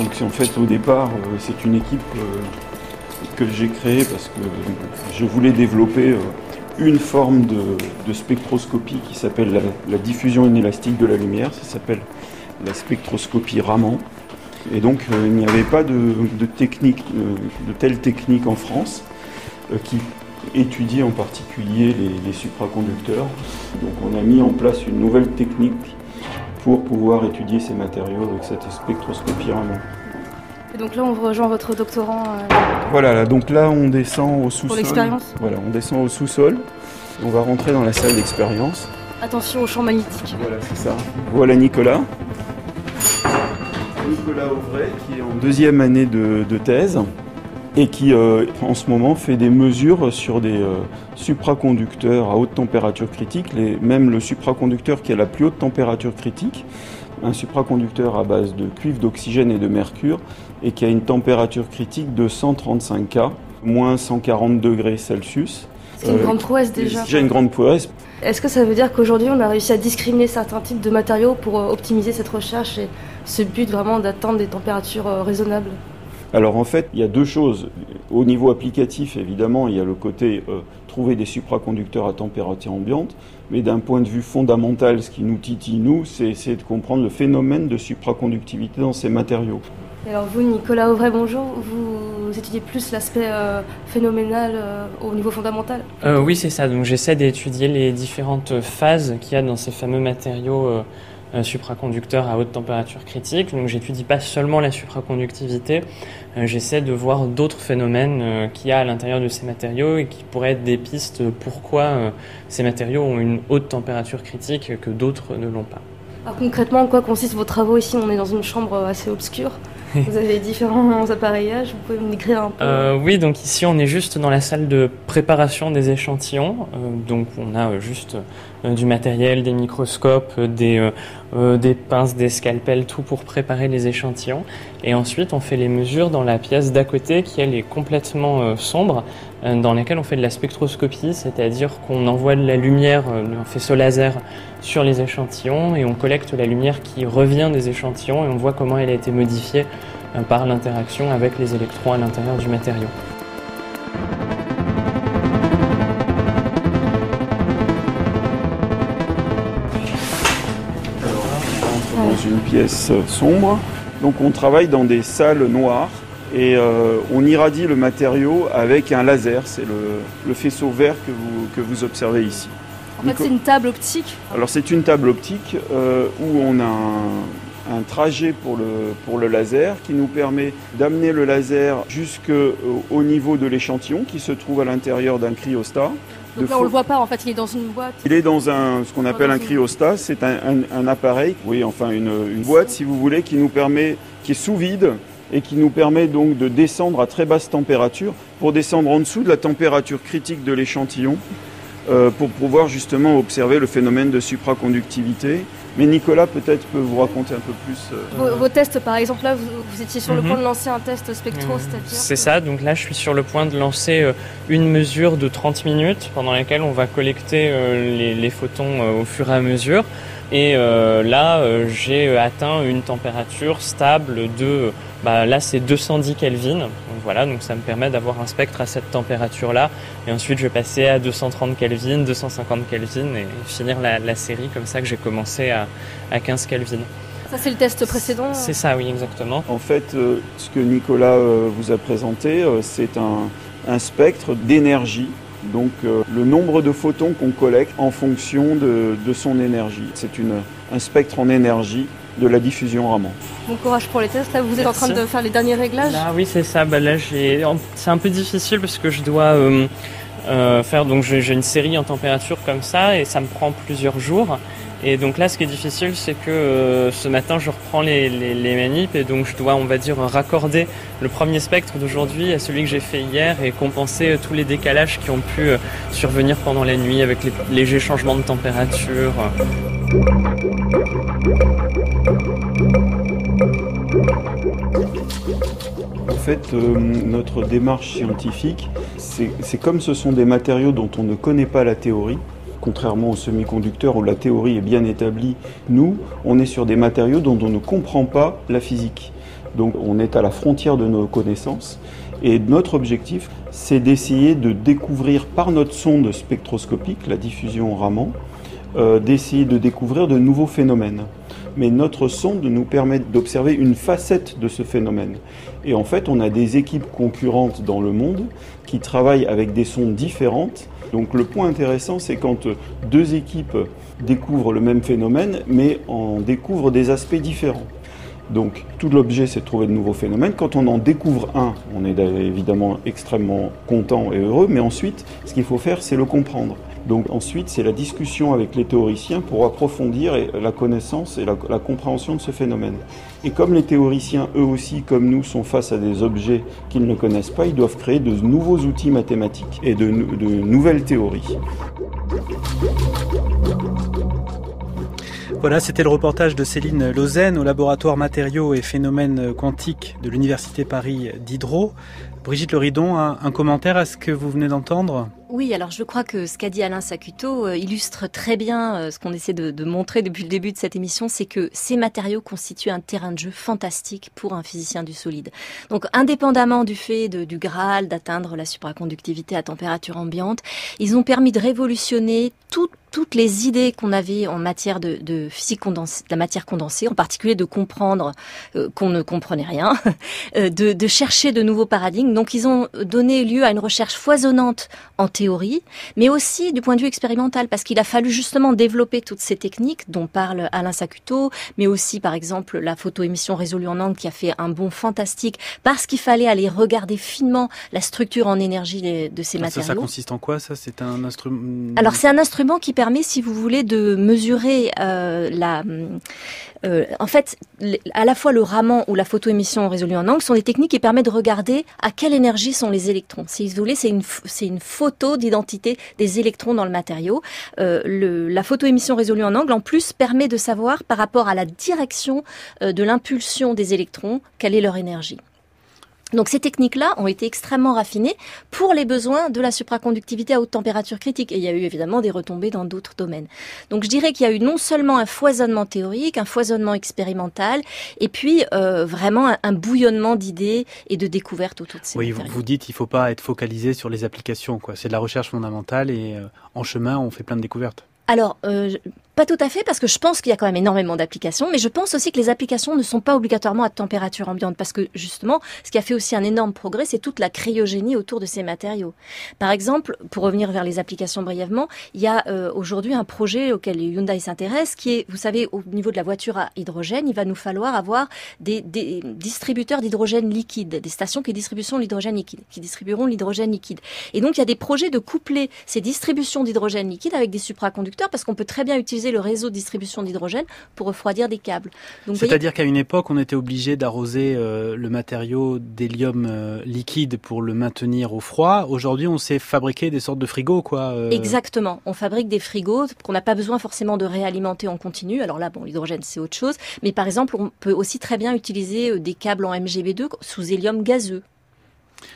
donc en fait au départ euh, c'est une équipe euh, que j'ai créée parce que je voulais développer euh, une forme de, spectroscopie qui s'appelle la, diffusion inélastique de la lumière, ça s'appelle la spectroscopie Raman. Et donc il n'y avait pas de, technique, de telle technique en France qui étudie en particulier les, les supraconducteurs. Donc on a mis en place une nouvelle technique pour pouvoir étudier ces matériaux avec cette spectroscopie Raman. Et donc là, on rejoint votre doctorant. Euh, voilà, donc là, on descend au sous-sol. Pour l'expérience Voilà, on descend au sous-sol. On va rentrer dans la salle d'expérience. Attention au champ magnétique. Voilà, c'est ça. Voilà Nicolas. Nicolas Auvray, qui est en deuxième année de, thèse et qui euh, en ce moment fait des mesures sur des euh, supraconducteurs à haute température critique, les, même le supraconducteur qui a la plus haute température critique, un supraconducteur à base de cuivre, d'oxygène et de mercure, et qui a une température critique de 135 K, moins 140 degrés Celsius. C'est une grande prouesse déjà. J'ai une grande prouesse. Est-ce que ça veut dire qu'aujourd'hui on a réussi à discriminer certains types de matériaux pour euh, optimiser cette recherche et ce but vraiment d'atteindre des températures euh, raisonnables? Alors en fait, il y a deux choses. Au niveau applicatif, évidemment, il y a le côté euh, trouver des supraconducteurs à température ambiante, mais d'un point de vue fondamental, ce qui nous titille, nous, c'est de comprendre le phénomène de supraconductivité dans ces matériaux alors vous, Nicolas Auvray, bonjour. Vous étudiez plus l'aspect euh, phénoménal euh, au niveau fondamental? Euh, Oui, c'est ça. Donc j'essaie d'étudier les différentes phases qu'il y a dans ces fameux matériaux supraconducteurs à haute température critique. Donc j'étudie pas seulement la supraconductivité, j'essaie de voir d'autres phénomènes qu'il y a à l'intérieur de ces matériaux et qui pourraient être des pistes pourquoi ces matériaux ont une haute température critique que d'autres ne l'ont pas. Alors concrètement, en quoi consistent vos travaux ici? On est dans une chambre assez obscure. Vous avez différents appareillages, vous pouvez me décrire un peu euh, Oui, donc ici on est juste dans la salle de préparation des échantillons. Euh, donc on a euh, juste du matériel, des microscopes, des, des pinces, des scalpels, tout pour préparer les échantillons. Et ensuite on fait les mesures dans la pièce d'à côté qui elle est complètement sombre, dans laquelle on fait de la spectroscopie, c'est-à-dire qu'on envoie de la lumière, un faisceau laser sur les échantillons et on collecte la lumière qui revient des échantillons et on voit comment elle a été modifiée euh, par l'interaction avec les électrons à l'intérieur du matériau. Alors, on dans une pièce sombre. Donc on travaille dans des salles noires et euh, on irradie le matériau avec un laser. C'est le, faisceau vert que vous, que vous observez ici. En fait, c'est une table optique. Alors c'est une table optique euh, où on a un, un trajet pour le, pour le laser qui nous permet d'amener le laser jusqu'au niveau de l'échantillon qui se trouve à l'intérieur d'un cryostat. Donc là, on le voit pas, en fait, il est dans une boîte. Il est dans un, ce qu'on appelle un cryostat. C'est un, un, un, appareil, oui, enfin une, une, boîte, si vous voulez, qui nous permet, qui est sous vide et qui nous permet donc de descendre à très basse température pour descendre en dessous de la température critique de l'échantillon euh, pour pouvoir justement observer le phénomène de supraconductivité. Mais Nicolas peut-être peut vous raconter un peu plus. Euh... Vos, vos, tests, par exemple, là, vous, vous étiez sur mm -hmm. le point de lancer un test spectro, mmh. c'est-à-dire C'est ça, donc là, je suis sur le point de lancer euh, une mesure de 30 minutes pendant laquelle on va collecter euh, les, les, photons euh, au fur et à mesure. Et euh, là, j'ai atteint une température stable de, bah, là c'est 210 Kelvin. Donc voilà, donc ça me permet d'avoir un spectre à cette température-là. Et ensuite, je vais passer à 230 Kelvin, 250 Kelvin et finir la, la série comme ça que j'ai commencé à, à 15 Kelvin. Ça, c'est le test précédent C'est ça, oui, exactement. En fait, euh, ce que Nicolas euh, vous a présenté, euh, c'est un, un, spectre d'énergie. Donc, euh, le nombre de photons qu'on collecte en fonction de, de son énergie. C'est un spectre en énergie de la diffusion Raman. Bon courage pour les tests. Là, vous êtes Merci. en train de faire les derniers réglages? Là, oui, c'est ça. Bah, là, c'est un peu difficile parce que je dois euh, euh, faire. Donc, j'ai une série en température comme ça et ça me prend plusieurs jours. Et donc là, ce qui est difficile, c'est que euh, ce matin, je reprends les, les, les, manips et donc je dois, on va dire, raccorder le premier spectre d'aujourd'hui à celui que j'ai fait hier et compenser euh, tous les décalages qui ont pu euh, survenir pendant la nuit avec les légers changements de température. Fait, euh, notre démarche scientifique, c'est comme ce sont des matériaux dont on ne connaît pas la théorie, contrairement aux semi-conducteurs où la théorie est bien établie, nous, on est sur des matériaux dont on ne comprend pas la physique. Donc on est à la frontière de nos connaissances. Et notre objectif, c'est d'essayer de découvrir par notre sonde spectroscopique, la diffusion Raman, euh, d'essayer de découvrir de nouveaux phénomènes. Mais notre sonde nous permet d'observer une facette de ce phénomène. Et en fait, on a des équipes concurrentes dans le monde qui travaillent avec des sondes différentes donc le point intéressant, c'est quand deux équipes découvrent le même phénomène, mais en découvrent des aspects différents. Donc tout l'objet, c'est de trouver de nouveaux phénomènes. Quand on en découvre un, on est évidemment extrêmement content et heureux, mais ensuite, ce qu'il faut faire, c'est le comprendre. Donc ensuite, c'est la discussion avec les théoriciens pour approfondir la connaissance et la, compréhension de ce phénomène. Et comme les théoriciens, eux aussi, comme nous, sont face à des objets qu'ils ne connaissent pas, ils doivent créer de nouveaux outils mathématiques et de, nouvelles théories. Voilà, c'était le reportage de Céline Lausanne au laboratoire matériaux et phénomènes quantiques de l'Université Paris Diderot. Brigitte Leridon, un, un commentaire à ce que vous venez d'entendre? Oui, alors je crois que ce qu'a dit Alain Sacuto euh, illustre très bien euh, ce qu'on essaie de, montrer depuis le début de cette émission, c'est que ces matériaux constituent un terrain de jeu fantastique pour un physicien du solide. Donc indépendamment du fait du Graal d'atteindre la supraconductivité à température ambiante, ils ont permis de révolutionner tout, toutes les idées qu'on avait en matière de, de physique condensée, de la matière condensée, en particulier de comprendre euh, qu'on ne comprenait rien, de, de chercher de nouveaux paradigmes. Donc ils ont donné lieu à une recherche foisonnante en théorie, mais aussi du point de vue expérimental, parce qu'il a fallu justement développer toutes ces techniques dont parle Alain Sacuto, mais aussi par exemple la photoémission résolue en angle qui a fait un bond fantastique, parce qu'il fallait aller regarder finement la structure en énergie de ces ah, matériaux. Ça, ça, consiste en quoi ça? C'est un instrument Alors c'est un instrument qui permet, si vous voulez, de mesurer euh, la... Euh, en fait, à la fois le raman ou la photoémission résolue en angle sont des techniques qui permettent de regarder à quelle énergie sont les électrons. Si vous voulez, c'est une, c'est une photo d'identité des électrons dans le matériau. Euh, la photoémission résolue en angle, en plus, permet de savoir par rapport à la direction euh, de l'impulsion des électrons, quelle est leur énergie. Donc ces techniques-là ont été extrêmement raffinées pour les besoins de la supraconductivité à haute température critique. Et il y a eu évidemment des retombées dans d'autres domaines. Donc je dirais qu'il y a eu non seulement un foisonnement théorique, un foisonnement expérimental, et puis euh, vraiment un, un bouillonnement d'idées et de découvertes autour de ces Oui, vous, vous dites qu'il ne faut pas être focalisé sur les applications. C'est de la recherche fondamentale et euh, en chemin, on fait plein de découvertes. Alors, euh, pas tout à fait, parce que je pense qu'il y a quand même énormément d'applications, mais je pense aussi que les applications ne sont pas obligatoirement à température ambiante, parce que justement, ce qui a fait aussi un énorme progrès, c'est toute la cryogénie autour de ces matériaux. Par exemple, pour revenir vers les applications brièvement, il y a euh, aujourd'hui un projet auquel Hyundai s'intéresse, qui est, vous savez, au niveau de la voiture à hydrogène, il va nous falloir avoir des, distributeurs d'hydrogène liquide, des stations qui l'hydrogène liquide, qui distribueront l'hydrogène liquide. Et donc, il y a des projets de coupler ces distributions d'hydrogène liquide avec des supraconducteurs, parce qu'on peut très bien utiliser le réseau de distribution d'hydrogène pour refroidir des câbles. C'est-à-dire qu'à une époque, on était obligé d'arroser euh, le matériau d'hélium euh, liquide pour le maintenir au froid. Aujourd'hui, on sait fabriquer des sortes de frigos, quoi. Euh. Exactement. On fabrique des frigos qu'on n'a pas besoin forcément de réalimenter en continu. Alors là, bon, l'hydrogène, c'est autre chose. Mais par exemple, on peut aussi très bien utiliser des câbles en MGB2 sous hélium gazeux.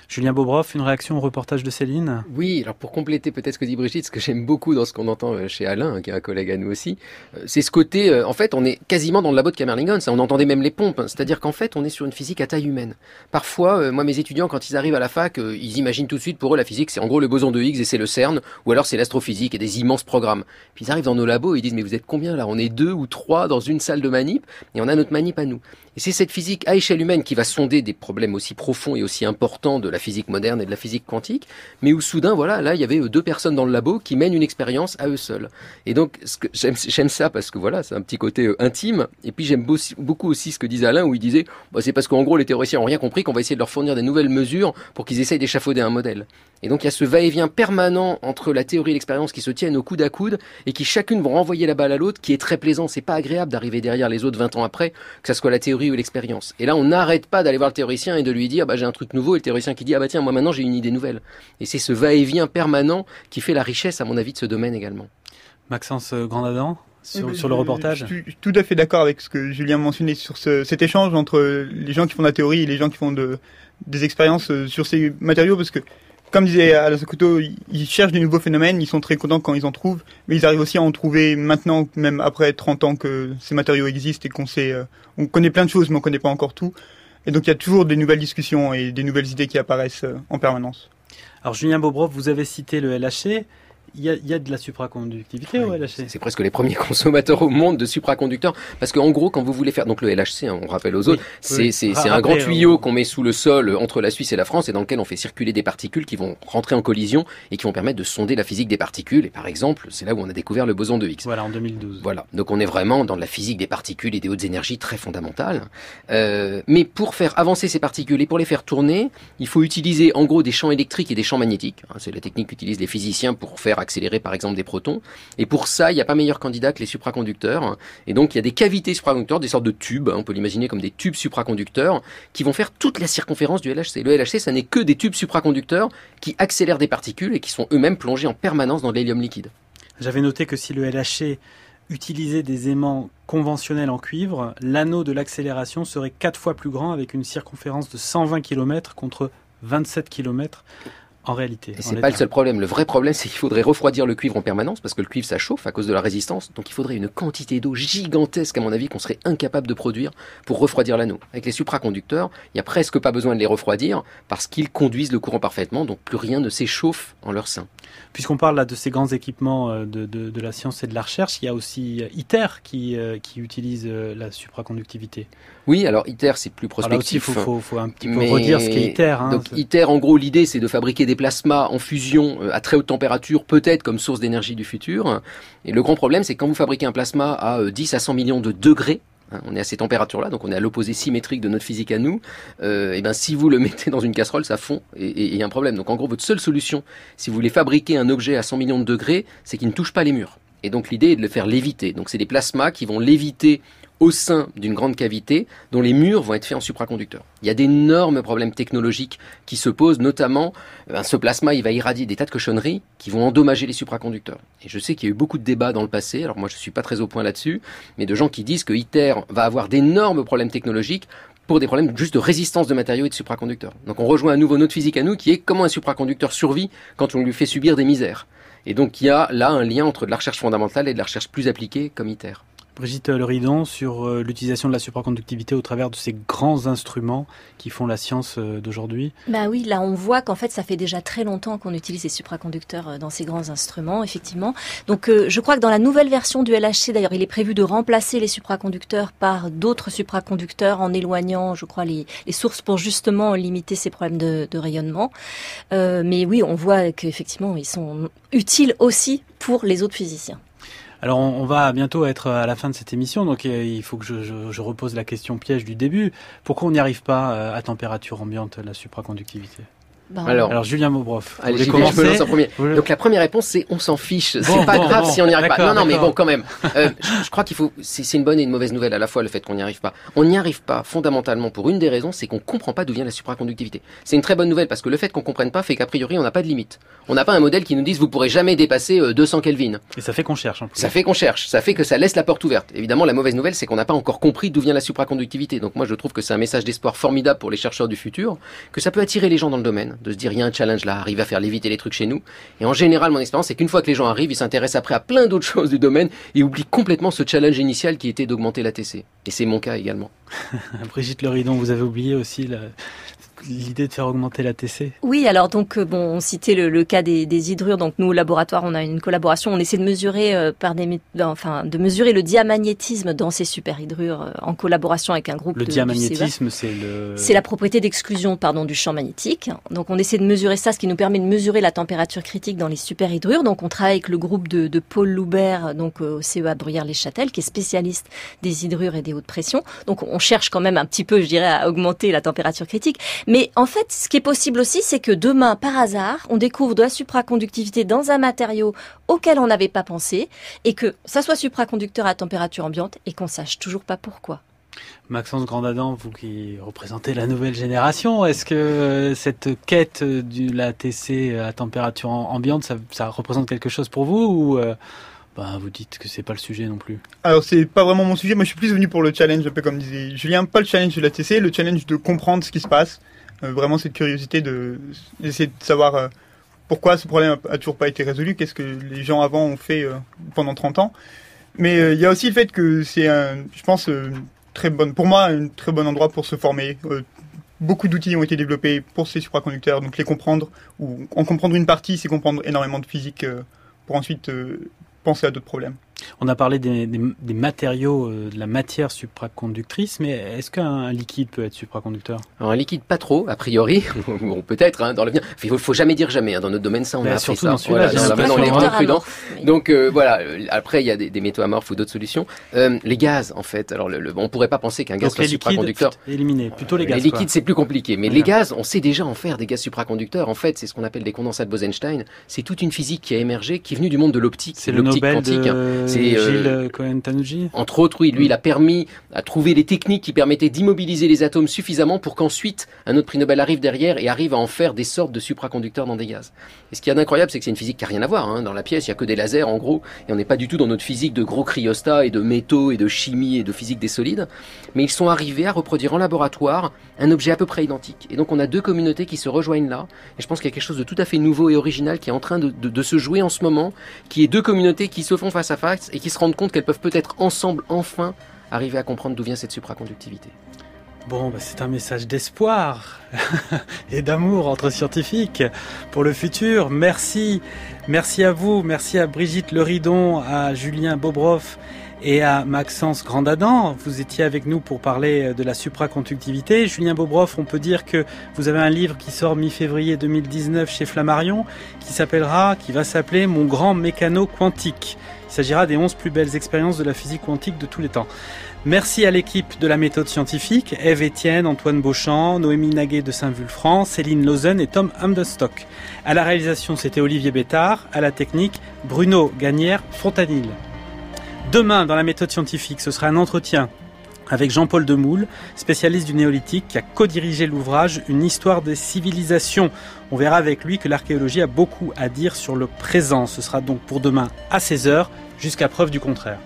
Julien Bobroff, une réaction au reportage de Céline? Oui, alors pour compléter peut-être ce que dit Brigitte, ce que j'aime beaucoup dans ce qu'on entend euh, chez Alain, qui est un collègue à nous aussi, euh, c'est ce côté, euh, en fait, on est quasiment dans le labo de Camerlingon, ça, on entendait même les pompes, hein. c'est-à-dire qu'en fait, on est sur une physique à taille humaine. Parfois, moi, mes étudiants, quand ils arrivent à la fac, ils imaginent tout de suite, pour eux, la physique, c'est en gros le boson de Higgs et c'est le CERN, ou alors c'est l'astrophysique et des immenses programmes. Puis ils arrivent dans nos labos et ils disent, mais vous êtes combien là? On est deux ou trois dans une salle de manip, et on a notre manip à nous. Et c'est cette physique à échelle humaine qui va sonder des problèmes aussi profonds et aussi importants de la physique moderne et de la physique quantique, mais où soudain, voilà, là, il y avait deux personnes dans le labo qui mènent une expérience à eux seuls. Et donc, j'aime ça parce que voilà, c'est un petit côté euh, intime. Et puis j'aime beaucoup aussi ce que disait Alain, où il disait, bah, c'est parce qu'en gros, les théoriciens ont rien compris qu'on va essayer de leur fournir des nouvelles mesures pour qu'ils essayent d'échafauder un modèle. Et donc, il y a ce va-et-vient permanent entre la théorie et l'expérience qui se tiennent au coude à coude et qui chacune vont renvoyer la balle à l'autre, qui est très plaisant. C'est pas agréable d'arriver derrière les autres 20 ans après, que ce soit la théorie ou l'expérience. Et là, on n'arrête pas d'aller voir le théoricien et de lui dire, bah, j'ai un truc nouveau, et qui dit, ah bah tiens, moi maintenant j'ai une idée nouvelle. Et c'est ce va-et-vient permanent qui fait la richesse, à mon avis, de ce domaine également. Maxence Grandadan sur, eh sur, le reportage Je suis tout à fait d'accord avec ce que Julien mentionnait sur cet échange entre les gens qui font de la théorie et les gens qui font de, des expériences euh, sur ces matériaux, parce que comme disait Alain Sokoto, ils cherchent des nouveaux phénomènes, ils sont très contents quand ils en trouvent, mais ils arrivent aussi à en trouver maintenant, même après 30 ans que ces matériaux existent et qu'on sait, euh, on connaît plein de choses, mais on connaît pas encore tout. Et donc il y a toujours des nouvelles discussions et des nouvelles idées qui apparaissent euh, en permanence. Alors Julien Bobrov, vous avez cité le LHC il y, a, de la supraconductivité au LHC. C'est presque les premiers consommateurs au monde de supraconducteurs. Parce qu'en gros, quand vous voulez faire, donc le LHC, hein, on rappelle aux autres, c'est un grand tuyau qu'on met sous le sol entre la Suisse et la France et dans lequel on fait circuler des particules qui vont rentrer en collision et qui vont permettre de sonder la physique des particules. Et par exemple, c'est là où on a découvert le boson de Higgs. Voilà, en 2012. Voilà. Donc on est vraiment dans la physique des particules et des hautes énergies très fondamentales. Euh, mais pour faire avancer ces particules et pour les faire tourner, il faut utiliser en gros des champs électriques et des champs magnétiques. Hein, c'est la technique qu'utilisent les physiciens pour faire accélérer par exemple des protons. Et pour ça, il n'y a pas meilleur candidat que les supraconducteurs. Et donc il y a des cavités supraconducteurs, des sortes de tubes, hein, on peut l'imaginer comme des tubes supraconducteurs, qui vont faire toute la circonférence du LHC. Le LHC, ça n'est que des tubes supraconducteurs qui accélèrent des particules et qui sont eux-mêmes plongés en permanence dans l'hélium liquide. J'avais noté que si le LHC utilisait des aimants conventionnels en cuivre, l'anneau de l'accélération serait 4 fois plus grand avec une circonférence de 120 km contre 27 km en réalité. Et c'est pas le seul problème. Le vrai problème, c'est qu'il faudrait refroidir le cuivre en permanence parce que le cuivre ça chauffe à cause de la résistance. Donc il faudrait une quantité d'eau gigantesque, à mon avis, qu'on serait incapable de produire pour refroidir l'anneau. Avec les supraconducteurs, il n'y a presque pas besoin de les refroidir parce qu'ils conduisent le courant parfaitement, donc plus rien ne s'échauffe en leur sein. Puisqu'on parle là de ces grands équipements euh, de, de, la science et de la recherche, il y a aussi euh, ITER qui, euh, qui utilise la supraconductivité. Oui, alors ITER c'est plus prospectif. il faut, faut, un petit peu redire ce qu'est ITER. Hein, donc ITER, en gros, l'idée c'est de fabriquer des plasmas en fusion à très haute température, peut-être comme source d'énergie du futur. Et le grand problème, c'est quand vous fabriquez un plasma à 10 à 100 millions de degrés, Hein, on est à ces températures-là, donc on est à l'opposé symétrique de notre physique à nous. Euh, et ben si vous le mettez dans une casserole, ça fond et il y a un problème. Donc en gros, votre seule solution, si vous voulez fabriquer un objet à 100 millions de degrés, c'est qu'il ne touche pas les murs. Et donc l'idée est de le faire léviter. Donc c'est des plasmas qui vont léviter au sein d'une grande cavité dont les murs vont être faits en supraconducteurs. Il y a d'énormes problèmes technologiques qui se posent, notamment euh, ce plasma il va irradier des tas de cochonneries qui vont endommager les supraconducteurs. Et je sais qu'il y a eu beaucoup de débats dans le passé, alors moi je ne suis pas très au point là-dessus, mais de gens qui disent que ITER va avoir d'énormes problèmes technologiques pour des problèmes juste de résistance de matériaux et de supraconducteurs. Donc on rejoint à nouveau notre physique à nous qui est comment un supraconducteur survit quand on lui fait subir des misères. Et donc il y a là un lien entre de la recherche fondamentale et de la recherche plus appliquée comme ITER. Brigitte Leridon, sur euh, l'utilisation de la supraconductivité au travers de ces grands instruments qui font la science euh, d'aujourd'hui Bah oui, là on voit qu'en fait ça fait déjà très longtemps qu'on utilise les supraconducteurs euh, dans ces grands instruments, effectivement. Donc je crois que dans la nouvelle version du LHC, d'ailleurs, il est prévu de remplacer les supraconducteurs par d'autres supraconducteurs en éloignant, je crois, les, sources pour justement limiter ces problèmes de, rayonnement. mais oui, on voit qu'effectivement ils sont utiles aussi pour les autres physiciens. Alors on, va bientôt être à la fin de cette émission, donc euh, il faut que je, repose la question piège du début. Pourquoi on n'y arrive pas euh, à température ambiante, la supraconductivité? Bah, alors, alors, Julien Maubrov, allez, je me lance en premier. Donc la première réponse c'est on s'en fiche. c'est pas grave si on n'y arrive pas. Non non mais bon quand même. Euh, je, crois qu'il faut. C'est une bonne et une mauvaise nouvelle à la fois le fait qu'on n'y arrive pas. On n'y arrive pas fondamentalement pour une des raisons, c'est qu'on comprend pas d'où vient la supraconductivité. C'est une très bonne nouvelle parce que le fait qu'on comprenne pas fait qu'a priori on n'a pas de limite. On n'a pas un modèle qui nous dise vous pourrez jamais dépasser 200 euh, Kelvin. Et ça fait qu'on cherche. En plus. Ça fait qu'on cherche. Ça fait que ça laisse la porte ouverte. Évidemment la mauvaise nouvelle c'est qu'on n'a pas encore compris d'où vient la supraconductivité. Donc moi je trouve que c'est un message d'espoir formidable pour les chercheurs du futur, que ça peut attirer les gens dans le domaine, de se dire il y a un challenge là, arrive à faire léviter les trucs chez nous. Et en général, mon expérience, c'est qu'une fois que les gens arrivent, ils s'intéressent après à plein d'autres choses du domaine et oublient complètement ce challenge initial qui était d'augmenter la TC. Et c'est mon cas également. Brigitte Leridon, vous avez oublié aussi la, l'idée de faire augmenter la TC Oui, alors donc euh, bon, on citait le, cas des, hydrures. Donc nous au laboratoire, on a une collaboration. On essaie de mesurer euh, par des, enfin de mesurer le diamagnétisme dans ces superhydrures euh, en collaboration avec un groupe. Le diamagnétisme, c'est le. C'est la propriété d'exclusion, pardon, du champ magnétique. Donc on essaie de mesurer ça, ce qui nous permet de mesurer la température critique dans les superhydrures. Donc on travaille avec le groupe de, Paul Loubert, donc au CEA Bruyères-les-Châtelles, qui est spécialiste des hydrures et des hautes pressions. Donc on cherche quand même un petit peu, je dirais, à augmenter la température critique. Mais en fait, ce qui est possible aussi, c'est que demain, par hasard, on découvre de la supraconductivité dans un matériau auquel on n'avait pas pensé, et que ça soit supraconducteur à température ambiante, et qu'on sache toujours pas pourquoi. Maxence Grandadam, vous qui représentez la nouvelle génération, est-ce que euh, cette quête de la TC à température ambiante, ça, représente quelque chose pour vous ou euh, bah, vous dites que c'est pas le sujet non plus? Alors c'est pas vraiment mon sujet. Moi je suis plus venu pour le challenge, un peu comme disait Julien, pas le challenge de la TC, le challenge de comprendre ce qui se passe. Euh, vraiment cette curiosité de d'essayer de savoir euh, pourquoi ce problème a, toujours pas été résolu, qu'est-ce que les gens avant ont fait euh, pendant 30 ans. Mais il y a aussi le fait que c'est je pense, très bonne, pour moi, un très bon endroit pour se former. beaucoup d'outils ont été développés pour ces supraconducteurs, donc les comprendre, ou en comprendre une partie, c'est comprendre énormément de physique pour ensuite penser à d'autres problèmes. On a parlé des, matériaux, euh, de la matière supraconductrice, mais est-ce qu'un liquide peut être supraconducteur? Alors un liquide pas trop, a priori, bon peut-être hein, dans l'avenir. Il faut, faut jamais dire jamais. Hein, dans notre domaine, ça on a surtout ça. Dans voilà, on est vraiment prudent. Donc euh, voilà. Après, il y a des, métaux amorphes ou d'autres solutions. Euh, les gaz, en fait. Alors le, on pourrait pas penser qu'un gaz soit supraconducteur. Éliminé. Plutôt les gaz. Les liquides, c'est plus compliqué. Mais les gaz, on sait déjà en faire des gaz supraconducteurs. En fait, c'est ce qu'on appelle des condensats de Bose-Einstein. C'est toute une physique qui a émergé, qui est venue du monde de l'optique. C'est l'optique quantique. C'est Cohen Entre autres, oui, lui, il a permis à trouver des techniques qui permettaient d'immobiliser les atomes suffisamment pour qu'ensuite un autre prix Nobel arrive derrière et arrive à en faire des sortes de supraconducteurs dans des gaz. Et ce qui est incroyable, c'est que c'est une physique qui n'a rien à voir. Hein. Dans la pièce, il n'y a que des lasers en gros, et on n'est pas du tout dans notre physique de gros cryostats et de métaux et de chimie et de physique des solides. Mais ils sont arrivés à reproduire en laboratoire un objet à peu près identique. Et donc on a deux communautés qui se rejoignent là. Et je pense qu'il y a quelque chose de tout à fait nouveau et original qui est en train de, de se jouer en ce moment, qui est deux communautés qui se font face à face et qui se rendent compte qu'elles peuvent peut-être ensemble, enfin, arriver à comprendre d'où vient cette supraconductivité. Bon, bah c'est un message d'espoir et d'amour entre scientifiques pour le futur. Merci, merci à vous, merci à Brigitte Leridon, à Julien Bobrov et à Maxence Grandadam. Vous étiez avec nous pour parler de la supraconductivité. Julien Bobrov, on peut dire que vous avez un livre qui sort mi-février 2019 chez Flammarion, qui s'appellera, qui va s'appeler Mon grand mécano quantique. S'agira des 11 plus belles expériences de la physique quantique de tous les temps. Merci à l'équipe de la méthode scientifique, Eve Etienne, Antoine Beauchamp, Noémie Naguet de Saint-Vulfranc, Céline Lauzen et Tom Humdenstock. À la réalisation, c'était Olivier Bétard. À la technique, Bruno Gagnère Fontanille. Demain, dans la méthode scientifique, ce sera un entretien avec Jean-Paul Demoule, spécialiste du néolithique, qui a co-dirigé l'ouvrage Une histoire des civilisations. On verra avec lui que l'archéologie a beaucoup à dire sur le présent. Ce sera donc pour demain à 16h jusqu'à preuve du contraire.